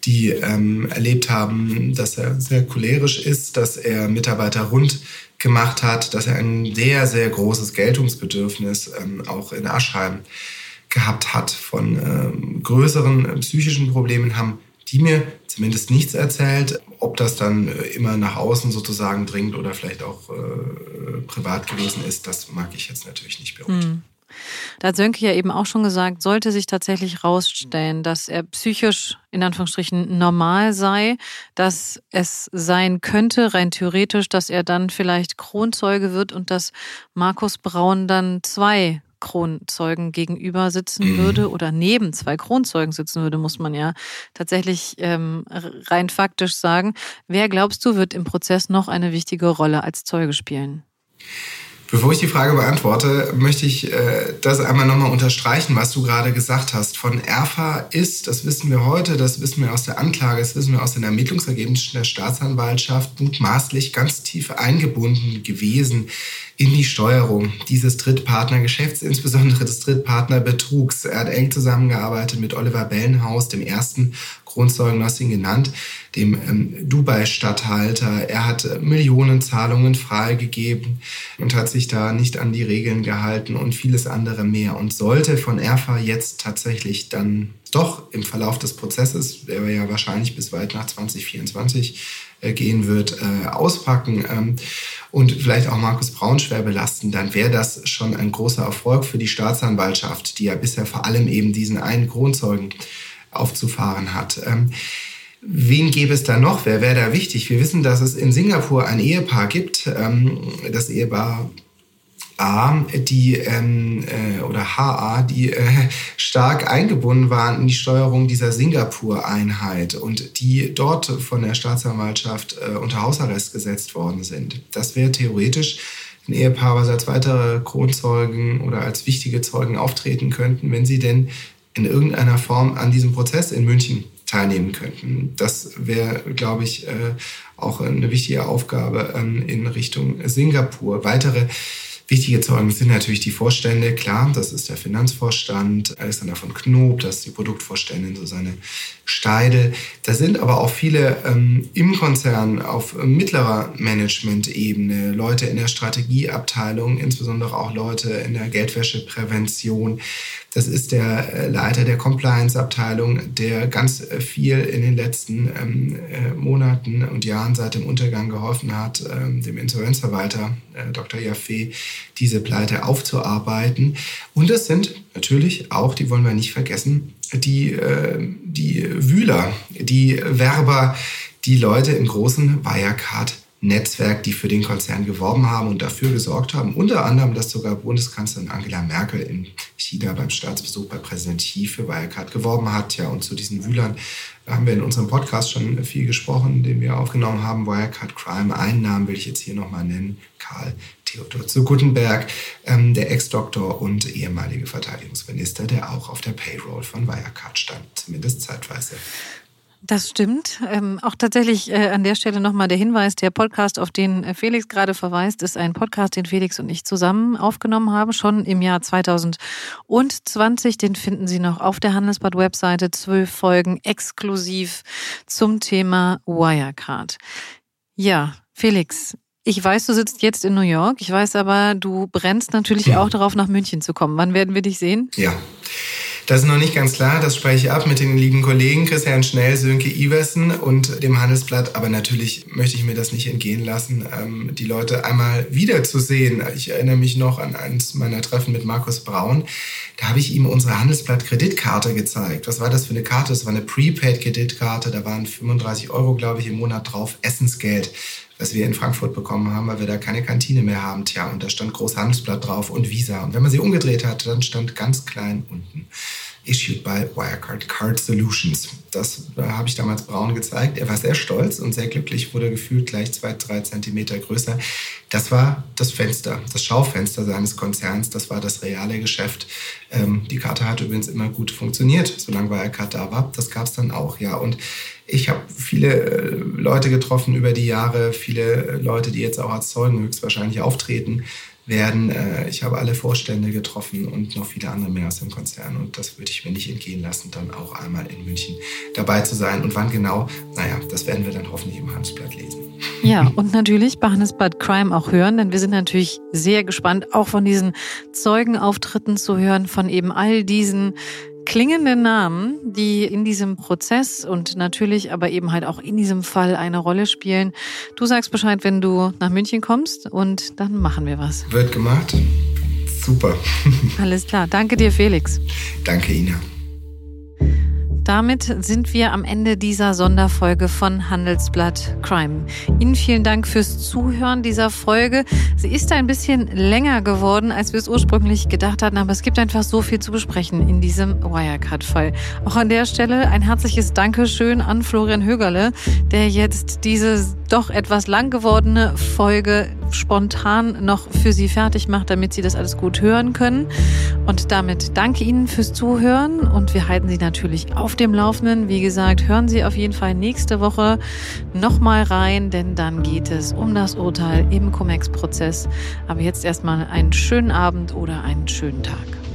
die ähm, erlebt haben, dass er sehr cholerisch ist, dass er Mitarbeiter rund gemacht hat, dass er ein sehr, sehr großes Geltungsbedürfnis ähm, auch in Aschheim gehabt hat. Von ähm, größeren äh, psychischen Problemen haben die mir zumindest nichts erzählt. Ob das dann äh, immer nach außen sozusagen dringt oder vielleicht auch äh, privat gewesen ist, das mag ich jetzt natürlich nicht beurteilen. Hm. Da hat Sönke ja eben auch schon gesagt, sollte sich tatsächlich rausstellen, dass er psychisch in Anführungsstrichen normal sei, dass es sein könnte, rein theoretisch, dass er dann vielleicht Kronzeuge wird und dass Markus Braun dann zwei Kronzeugen gegenüber sitzen mhm. würde oder neben zwei Kronzeugen sitzen würde, muss man ja tatsächlich ähm, rein faktisch sagen. Wer glaubst du, wird im Prozess noch eine wichtige Rolle als Zeuge spielen? Bevor ich die Frage beantworte, möchte ich äh, das einmal nochmal unterstreichen, was du gerade gesagt hast. Von ERFA ist, das wissen wir heute, das wissen wir aus der Anklage, das wissen wir aus den Ermittlungsergebnissen der Staatsanwaltschaft, mutmaßlich ganz tief eingebunden gewesen in die Steuerung dieses Drittpartnergeschäfts, insbesondere des Drittpartnerbetrugs. Er hat eng zusammengearbeitet mit Oliver Bellenhaus, dem ersten Kronzeugen, du hast ihn genannt, dem ähm, Dubai-Statthalter. Er hat äh, Millionenzahlungen freigegeben und hat sich da nicht an die Regeln gehalten und vieles andere mehr. Und sollte von ERFA jetzt tatsächlich dann doch im Verlauf des Prozesses, der ja wahrscheinlich bis weit nach 2024 äh, gehen wird, äh, auspacken ähm, und vielleicht auch Markus Braun schwer belasten, dann wäre das schon ein großer Erfolg für die Staatsanwaltschaft, die ja bisher vor allem eben diesen einen Kronzeugen aufzufahren hat. Ähm, wen gäbe es da noch? Wer wäre da wichtig? Wir wissen, dass es in Singapur ein Ehepaar gibt, ähm, das Ehepaar A, die ähm, äh, oder HA, die äh, stark eingebunden waren in die Steuerung dieser Singapur-Einheit und die dort von der Staatsanwaltschaft äh, unter Hausarrest gesetzt worden sind. Das wäre theoretisch ein Ehepaar, was als weitere Kronzeugen oder als wichtige Zeugen auftreten könnten, wenn sie denn in irgendeiner Form an diesem Prozess in München teilnehmen könnten. Das wäre, glaube ich, äh, auch eine wichtige Aufgabe ähm, in Richtung Singapur. Weitere Wichtige Zeugen sind natürlich die Vorstände, klar, das ist der Finanzvorstand, Alexander von Knob, das ist die Produktvorständin Susanne Steidel. Da sind aber auch viele ähm, im Konzern auf mittlerer Management-Ebene, Leute in der Strategieabteilung, insbesondere auch Leute in der Geldwäscheprävention. Das ist der äh, Leiter der Compliance-Abteilung, der ganz viel in den letzten ähm, äh, Monaten und Jahren seit dem Untergang geholfen hat, ähm, dem Insolvenzverwalter äh, Dr. Jaffe diese Pleite aufzuarbeiten. Und das sind natürlich auch, die wollen wir nicht vergessen, die, äh, die Wühler, die Werber, die Leute im großen Wirecard Netzwerk, die für den Konzern geworben haben und dafür gesorgt haben. Unter anderem, dass sogar Bundeskanzlerin Angela Merkel in China beim Staatsbesuch bei Präsident Xi für Wirecard geworben hat. Ja, und zu diesen Wühlern haben wir in unserem Podcast schon viel gesprochen, den wir aufgenommen haben. Wirecard Crime. Einen Namen will ich jetzt hier nochmal nennen. Karl Theodor zu Guttenberg, ähm, der Ex-Doktor und ehemalige Verteidigungsminister, der auch auf der Payroll von Wirecard stand, zumindest zeitweise. Das stimmt. Ähm, auch tatsächlich äh, an der Stelle nochmal der Hinweis, der Podcast, auf den äh, Felix gerade verweist, ist ein Podcast, den Felix und ich zusammen aufgenommen haben, schon im Jahr 2020. Den finden Sie noch auf der Handelsblatt-Webseite. Zwölf Folgen exklusiv zum Thema Wirecard. Ja, Felix, ich weiß, du sitzt jetzt in New York. Ich weiß aber, du brennst natürlich ja. auch darauf, nach München zu kommen. Wann werden wir dich sehen? Ja. Das ist noch nicht ganz klar, das spreche ich ab mit den lieben Kollegen Christian Schnell, Sönke Iversen und dem Handelsblatt. Aber natürlich möchte ich mir das nicht entgehen lassen, ähm, die Leute einmal wiederzusehen. Ich erinnere mich noch an eines meiner Treffen mit Markus Braun. Da habe ich ihm unsere Handelsblatt-Kreditkarte gezeigt. Was war das für eine Karte? Das war eine Prepaid-Kreditkarte. Da waren 35 Euro, glaube ich, im Monat drauf, Essensgeld was wir in Frankfurt bekommen haben, weil wir da keine Kantine mehr haben. Tja, und da stand groß Handelsblatt drauf und Visa. Und wenn man sie umgedreht hat, dann stand ganz klein unten issued by Wirecard Card Solutions. Das äh, habe ich damals Braun gezeigt. Er war sehr stolz und sehr glücklich, wurde gefühlt gleich zwei, drei Zentimeter größer. Das war das Fenster, das Schaufenster seines Konzerns. Das war das reale Geschäft. Ähm, die Karte hat übrigens immer gut funktioniert, solange Wirecard da war. Das gab es dann auch, ja. Und ich habe viele äh, Leute getroffen über die Jahre, viele Leute, die jetzt auch als Zeugen höchstwahrscheinlich auftreten werden. Äh, ich habe alle Vorstände getroffen und noch viele andere mehr aus dem Konzern. Und das würde ich mir nicht entgehen lassen, dann auch einmal in München dabei zu sein. Und wann genau? Naja, das werden wir dann hoffentlich im Handelsblatt lesen. Ja, und natürlich bei Handelsblatt Crime auch hören, denn wir sind natürlich sehr gespannt, auch von diesen Zeugenauftritten zu hören, von eben all diesen klingende Namen, die in diesem Prozess und natürlich aber eben halt auch in diesem Fall eine Rolle spielen. Du sagst Bescheid, wenn du nach München kommst und dann machen wir was. Wird gemacht. Super. Alles klar. Danke dir, Felix. Danke, Ina. Damit sind wir am Ende dieser Sonderfolge von Handelsblatt Crime. Ihnen vielen Dank fürs Zuhören dieser Folge. Sie ist ein bisschen länger geworden, als wir es ursprünglich gedacht hatten, aber es gibt einfach so viel zu besprechen in diesem Wirecard-Fall. Auch an der Stelle ein herzliches Dankeschön an Florian Högerle, der jetzt diese doch etwas lang gewordene Folge spontan noch für Sie fertig macht, damit Sie das alles gut hören können. Und damit danke Ihnen fürs Zuhören und wir halten Sie natürlich auf dem Laufenden. Wie gesagt, hören Sie auf jeden Fall nächste Woche nochmal rein, denn dann geht es um das Urteil im Cum-Ex-Prozess. Aber jetzt erstmal einen schönen Abend oder einen schönen Tag.